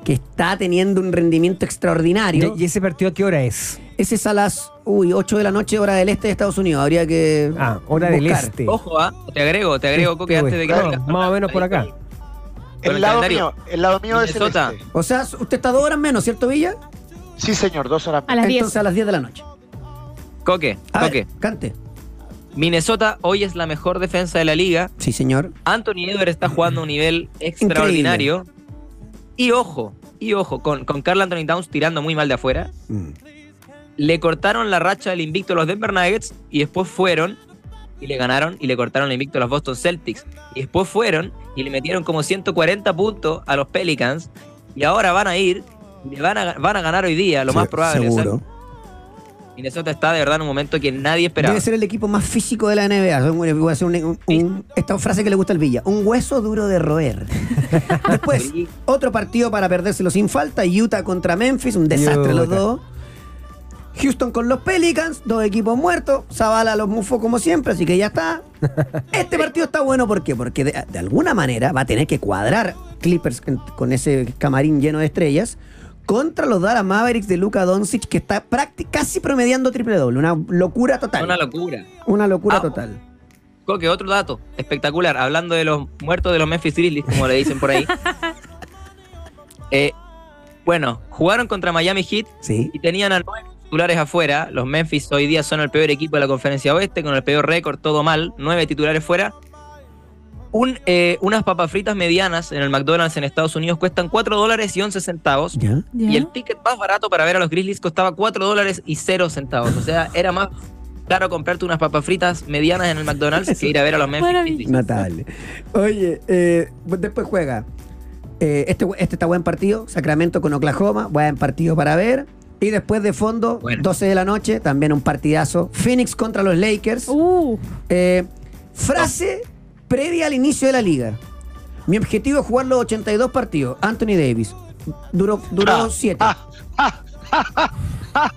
que está teniendo un rendimiento extraordinario. ¿Y ese partido a qué hora es? Ese es a las uy, 8 de la noche, hora del este de Estados Unidos. Habría que. Ah, hora del este. Ojo, ¿ah? Te agrego, te agrego, Coque, antes de que sigas Más o menos por acá. El el lado mío, el lado mío es el Minnesota. este. O sea, usted está dos horas menos, ¿cierto, Villa? Sí, señor, dos horas A las 10. Entonces a las 10 de la noche. Coque, A Coque. ver, cante. Minnesota hoy es la mejor defensa de la liga. Sí, señor. Anthony Edwards está jugando a un nivel extraordinario. Y ojo, y ojo, con, con Carl Anthony Towns tirando muy mal de afuera. Mm. Le cortaron la racha del invicto a los Denver Nuggets y después fueron y le ganaron y le cortaron el invicto a los Boston Celtics. Y después fueron y le metieron como 140 puntos a los Pelicans. Y ahora van a ir y le van a, van a ganar hoy día, lo Sí, más probable. O sea, Seguro. Minnesota está de verdad en un momento que nadie esperaba. Debe ser el equipo más físico de la NBA. Voy a hacer un- un- un- esta frase que le gusta al Villa. Un hueso duro de roer. Después, otro partido para perdérselo sin falta. Utah contra Memphis. Un desastre los dos. Houston con los Pelicans. Dos equipos muertos. Zavala los mufó como siempre, así que ya está. Este partido está bueno, ¿por qué? Porque de, de alguna manera va a tener que cuadrar Clippers con, ese camarín lleno de estrellas contra los Dallas Mavericks de Luka Doncic, que está casi promediando triple doble. Una locura total. Una locura. Una locura Ah, total. Coque, otro dato espectacular, hablando de los muertos de los Memphis Grizzlies, como le dicen por ahí. Eh, bueno, jugaron contra Miami Heat Sí. y tenían a nueve titulares afuera. Los Memphis hoy día son el peor equipo de la conferencia oeste, con el peor récord, todo mal, nueve titulares fuera. Un, eh, unas papas fritas medianas en el McDonald's en Estados Unidos cuestan 4 dólares y 11 centavos. Y el ticket más barato para ver a los Grizzlies costaba 4 dólares y 0 centavos. O sea, era más caro comprarte unas papas fritas medianas en el McDonald's que ir a ver a los Memphis. Notable. Oye, eh, después juega. eh, este, este está buen partido. Sacramento con Oklahoma. Buen partido para ver. Y después de fondo, Bueno. 12 de la noche, también un partidazo. Phoenix contra los Lakers. Uh, Eh, frase previa al inicio de la liga. Mi objetivo es jugar los 82 partidos. Anthony Davis. Duró, duró Ah, 7. ah, ah, ah, ah.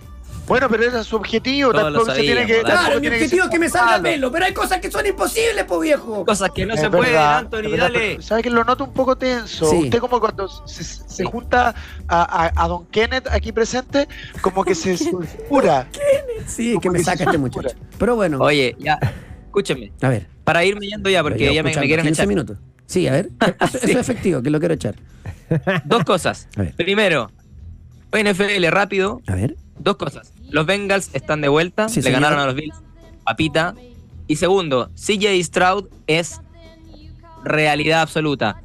Bueno, pero ese es su objetivo. Todos lo tampoco se tiene que, Claro, mi objetivo es que me salga malo. pelo, pero hay cosas que son imposibles, po viejo. Cosas que no Es se pueden, Anthony, verdad, dale. pero ¿Sabe que lo noto un poco tenso? Sí. Usted como cuando se, se junta a, a- a Don Kenneth aquí presente, como que se sulfura. Sí, que me que saca este muchacho. Pero bueno, Oye, ya, escúchenme. a ver. Para irme yendo ya, porque ya me, me quieren 15 echar. minutos. Sí, a ver. Eso, eso es efectivo, que lo quiero echar. Dos cosas. A ver. Primero, NFL rápido. A ver. Dos cosas. Los Bengals están de vuelta. Sí, le señor. ganaron a los Bills. Papita. Y segundo, CJ Stroud es realidad absoluta.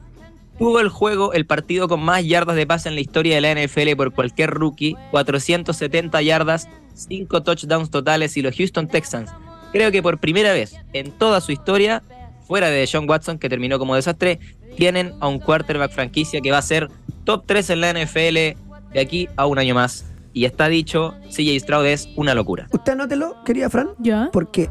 Tuvo el juego, el partido con más yardas de pase en la historia de la NFL por cualquier rookie. 470 yardas, 5 touchdowns totales y los Houston Texans. Creo que por primera vez en toda su historia, fuera de John Watson, que terminó como desastre, tienen a un quarterback franquicia que va a ser top 3 en la NFL de aquí a un año más. Y está dicho, CJ Stroud es una locura. Usted anótelo, querida Fran, ¿Ya? porque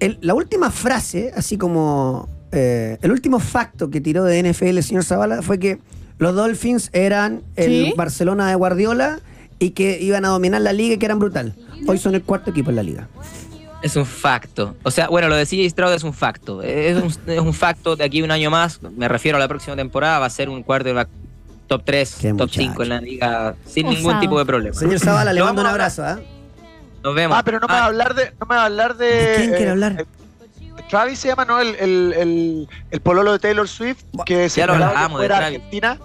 el- la última frase, así como eh, el último facto que tiró de NFL el señor Zavala fue que los Dolphins eran el ¿Sí? Barcelona de Guardiola y que iban a dominar la liga y que eran brutal. Hoy son el cuarto equipo en la liga. Es un facto. O sea, bueno, lo de CJ Stroud es un facto. Es un, es un facto de aquí un año más. Me refiero a la próxima temporada. Va a ser un quarterback top 3, Qué top muchacho. 5 en la liga sin Osado. ningún tipo de problema. Señor Zavala, le mando un abrazo. ¿ah? Nos vemos. Ah, pero no me va a hablar de. No me va a hablar de. ¿De quién quiere eh, hablar? eh, Travis se llama, ¿no? El, el, el, el pololo de Taylor Swift, que se Ya lo hablamos de Travis. Argentina.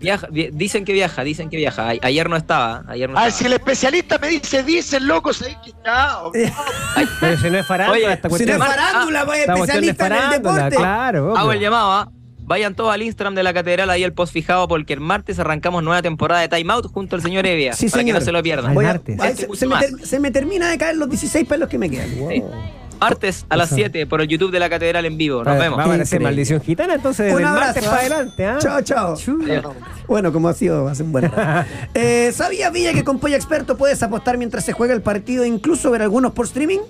Viaja- vi- dicen que viaja, dicen que viaja. A- ayer no estaba. Ayer no Ah, estaba. si el especialista me dice, dicen, loco, ¿sabes que chao? Pero si no es farándula, Oye, esta Si no cuestión. es farándula, pues cuestión especialista en el deporte. claro. Hago el llamado, ¿ah? Vayan todos al Instagram de la catedral, ahí el post fijado, porque el martes arrancamos nueva temporada de Time Out junto al señor Evia. Sí, para que señor. no se lo pierdan. Voy a- Este se, me más. ter- se me termina de caer los 16 pelos que me quedan. Sí. Martes a las 7 por el YouTube de la catedral en vivo. Nos vemos. Va a aparecer maldición gitana, entonces Un abrazo. martes para adelante. ¿ah? Chao, chao. Bueno, como ha sido hace un buen rato. Eh, ¿Sabías, Villa, que con Polla Experto puedes apostar mientras se juega el partido e incluso ver algunos por streaming?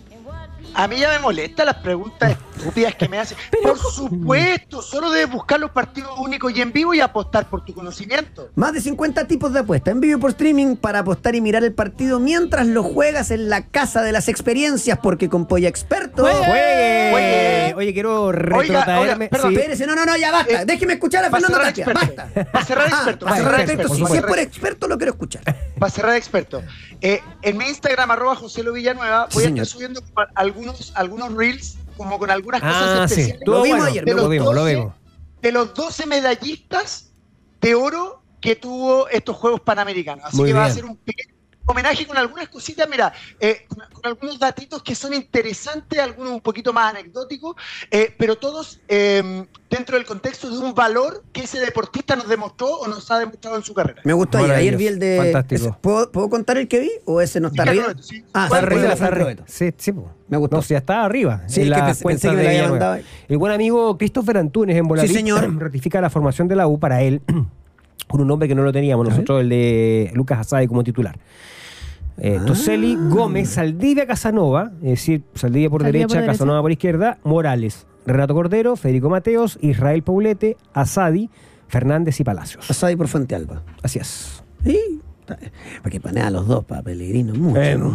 A mí ya me molesta las preguntas estúpidas que me hacen. Por supuesto, solo debes buscar los partidos únicos y en vivo y apostar por tu conocimiento. Más de 50 tipos de apuesta en vivo y por streaming para apostar y mirar el partido mientras lo juegas en la casa de las experiencias, porque con Polla Experto. Juegue. Juegue. Juegue. Oye, quiero oiga, retrotraerme. perdón, sí. Espérese, no, no, no, ya basta. Eh, Déjeme escuchar a va a Fernando Tapia. Basta. Va a cerrar experto, Ah, va a cerrar experto. experto, Si va a es por experto. lo quiero escuchar. Para cerrar experto. Eh, en mi Instagram, arroba José Lo Villanueva, Sí, voy a señor. estar subiendo como algunos, algunos reels, como con algunas Ah, cosas sí. especiales. Lo Estuvo vimos ayer, de Lo los vimos, lo 12 vimos. de los 12 medallistas de oro que tuvo estos Juegos Panamericanos. Así Muy que va a ser un pequeño homenaje con algunas cositas, mira, eh, con, con algunos datitos que son interesantes, algunos un poquito más anecdóticos, eh, pero todos eh, dentro del contexto de un valor que ese deportista nos demostró o nos ha demostrado en su carrera. Me gustó ayer. Ayer vi el de. Fantástico. ese- ¿Puedo, puedo contar el que vi? ¿O ese no está arriba? sí. Ah, Está arriba Está re- Roberto. Sí, sí, po. Me gustó. No, si está arriba. Sí, en que las pensé- pensé cuentas que me de la había Villanueva. mandado. El buen amigo Christopher Antunes en Volarit Sí, señor. ratifica la formación de la U para él con un nombre que no lo teníamos nosotros, el de Lucas Asade como titular. Eh, Ah. Toseli, Gómez, Saldivia, Casanova, es decir, Saldivia por Saldivia por derecha, derecha. Casanova por izquierda, Morales, Renato Cordero, Federico Mateos, Israel Paulete, Asadi, Fernández y Palacios. Asadi por Fuente Alba. Así es. Sí. Para que poner a los dos, para Pellegrino, mucho. Eh, ¿no?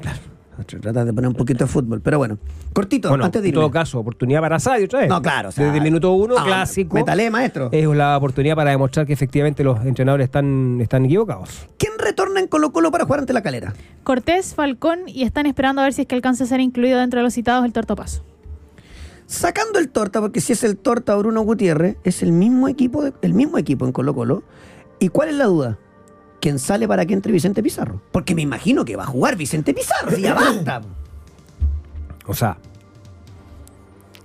Claro. Tratar de poner un poquito de fútbol. Pero bueno, cortito, Bueno, antes de en irme. todo caso, oportunidad para Asadi otra vez. No, claro. o sea, Desde el minuto uno, ah, clásico. Métale, maestro. Es la oportunidad para demostrar que efectivamente los entrenadores están, están equivocados. ¿Quién retorna en Colo Colo para jugar ante la calera? Cortés, Falcón y están esperando a ver si es que alcanza a ser incluido dentro de los citados el Tortopaso. Sacando el torta, porque si es el torta Bruno Gutiérrez, es el mismo equipo, de- el mismo equipo en Colo Colo. ¿Y cuál es la duda? ¿Quién sale para que entre Vicente Pizarro? Porque me imagino que va a jugar Vicente Pizarro, si ya basta. O sea,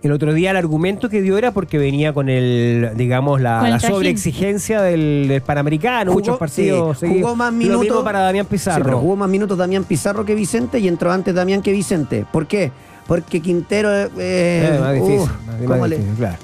el otro día el argumento que dio era porque venía con el, digamos, la, la sobreexigencia del, del Panamericano, Jugó- muchos partidos. sí, jugó más minutos. para Damián Pizarro. Sí, pero jugó más minutos Damián Pizarro que Vicente y entró antes Damián que Vicente. ¿Por qué? Porque Quintero. eh, Eh, más uh, difícil, más- más ¿cómo le- difícil, claro.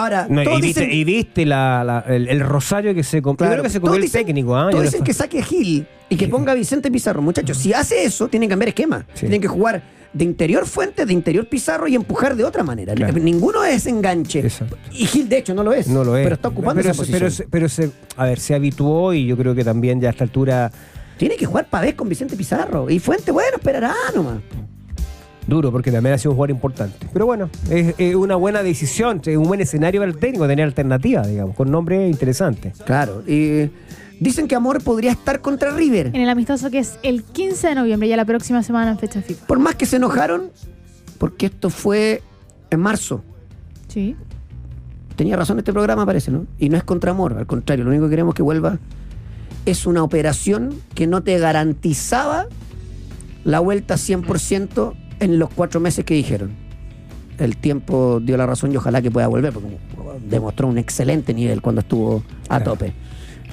Ahora, No, todos y viste, dicen, y viste la- la- el, el rosario que se comió. Claro, que se comió el dicen- técnico. ¿ah? Todos dicen que saque Gil y que ponga a Vicente Pizarro. Muchachos, si hace eso, tienen que cambiar esquema. Sí. Tienen que jugar de interior Fuentes, de interior Pizarro y empujar de otra manera. Claro. Ninguno es enganche. Exacto. Y Gil, de hecho, no lo es. No lo es. Pero está ocupando pero, esa se- posición. pero, pero se, a ver, se habituó y yo creo que también ya a esta altura Tiene que jugar Pavés con Vicente Pizarro. Y Fuente, bueno, esperará nomás. Duro, porque también ha sido un jugador importante. Pero bueno, es, es una buena decisión, es un buen escenario para el técnico, tener alternativa, digamos, con nombre interesante. Claro. Y dicen que Amor podría estar contra River. En el amistoso que es el 15 de noviembre, ya la próxima semana en fecha FIFA. Por más que se enojaron, porque esto fue en marzo. Sí. Tenía razón este programa, parece, ¿no? Y no es contra Amor, al contrario, lo único que queremos que vuelva es una operación que no te garantizaba la vuelta 100% en los cuatro meses que dijeron. El tiempo dio la razón y ojalá que pueda volver, porque demostró un excelente nivel cuando estuvo a Claro. tope.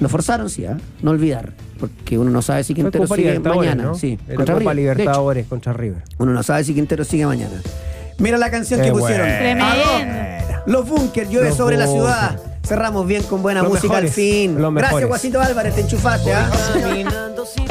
Lo forzaron, sí, ¿ah? no olvidar, porque uno no sabe si Quintero sigue mañana. ¿no? Sí, Era contra Copa River. Libertadores contra River. Uno no sabe si Quintero sigue mañana. Mira la canción Qué que pusieron. bueno. Los Bunkers, llueve Los sobre la ciudad. Cerramos bien con buena Los música mejores, al fin. Gracias. Guasito Álvarez, te enchufaste, ¿ah? Caminando sin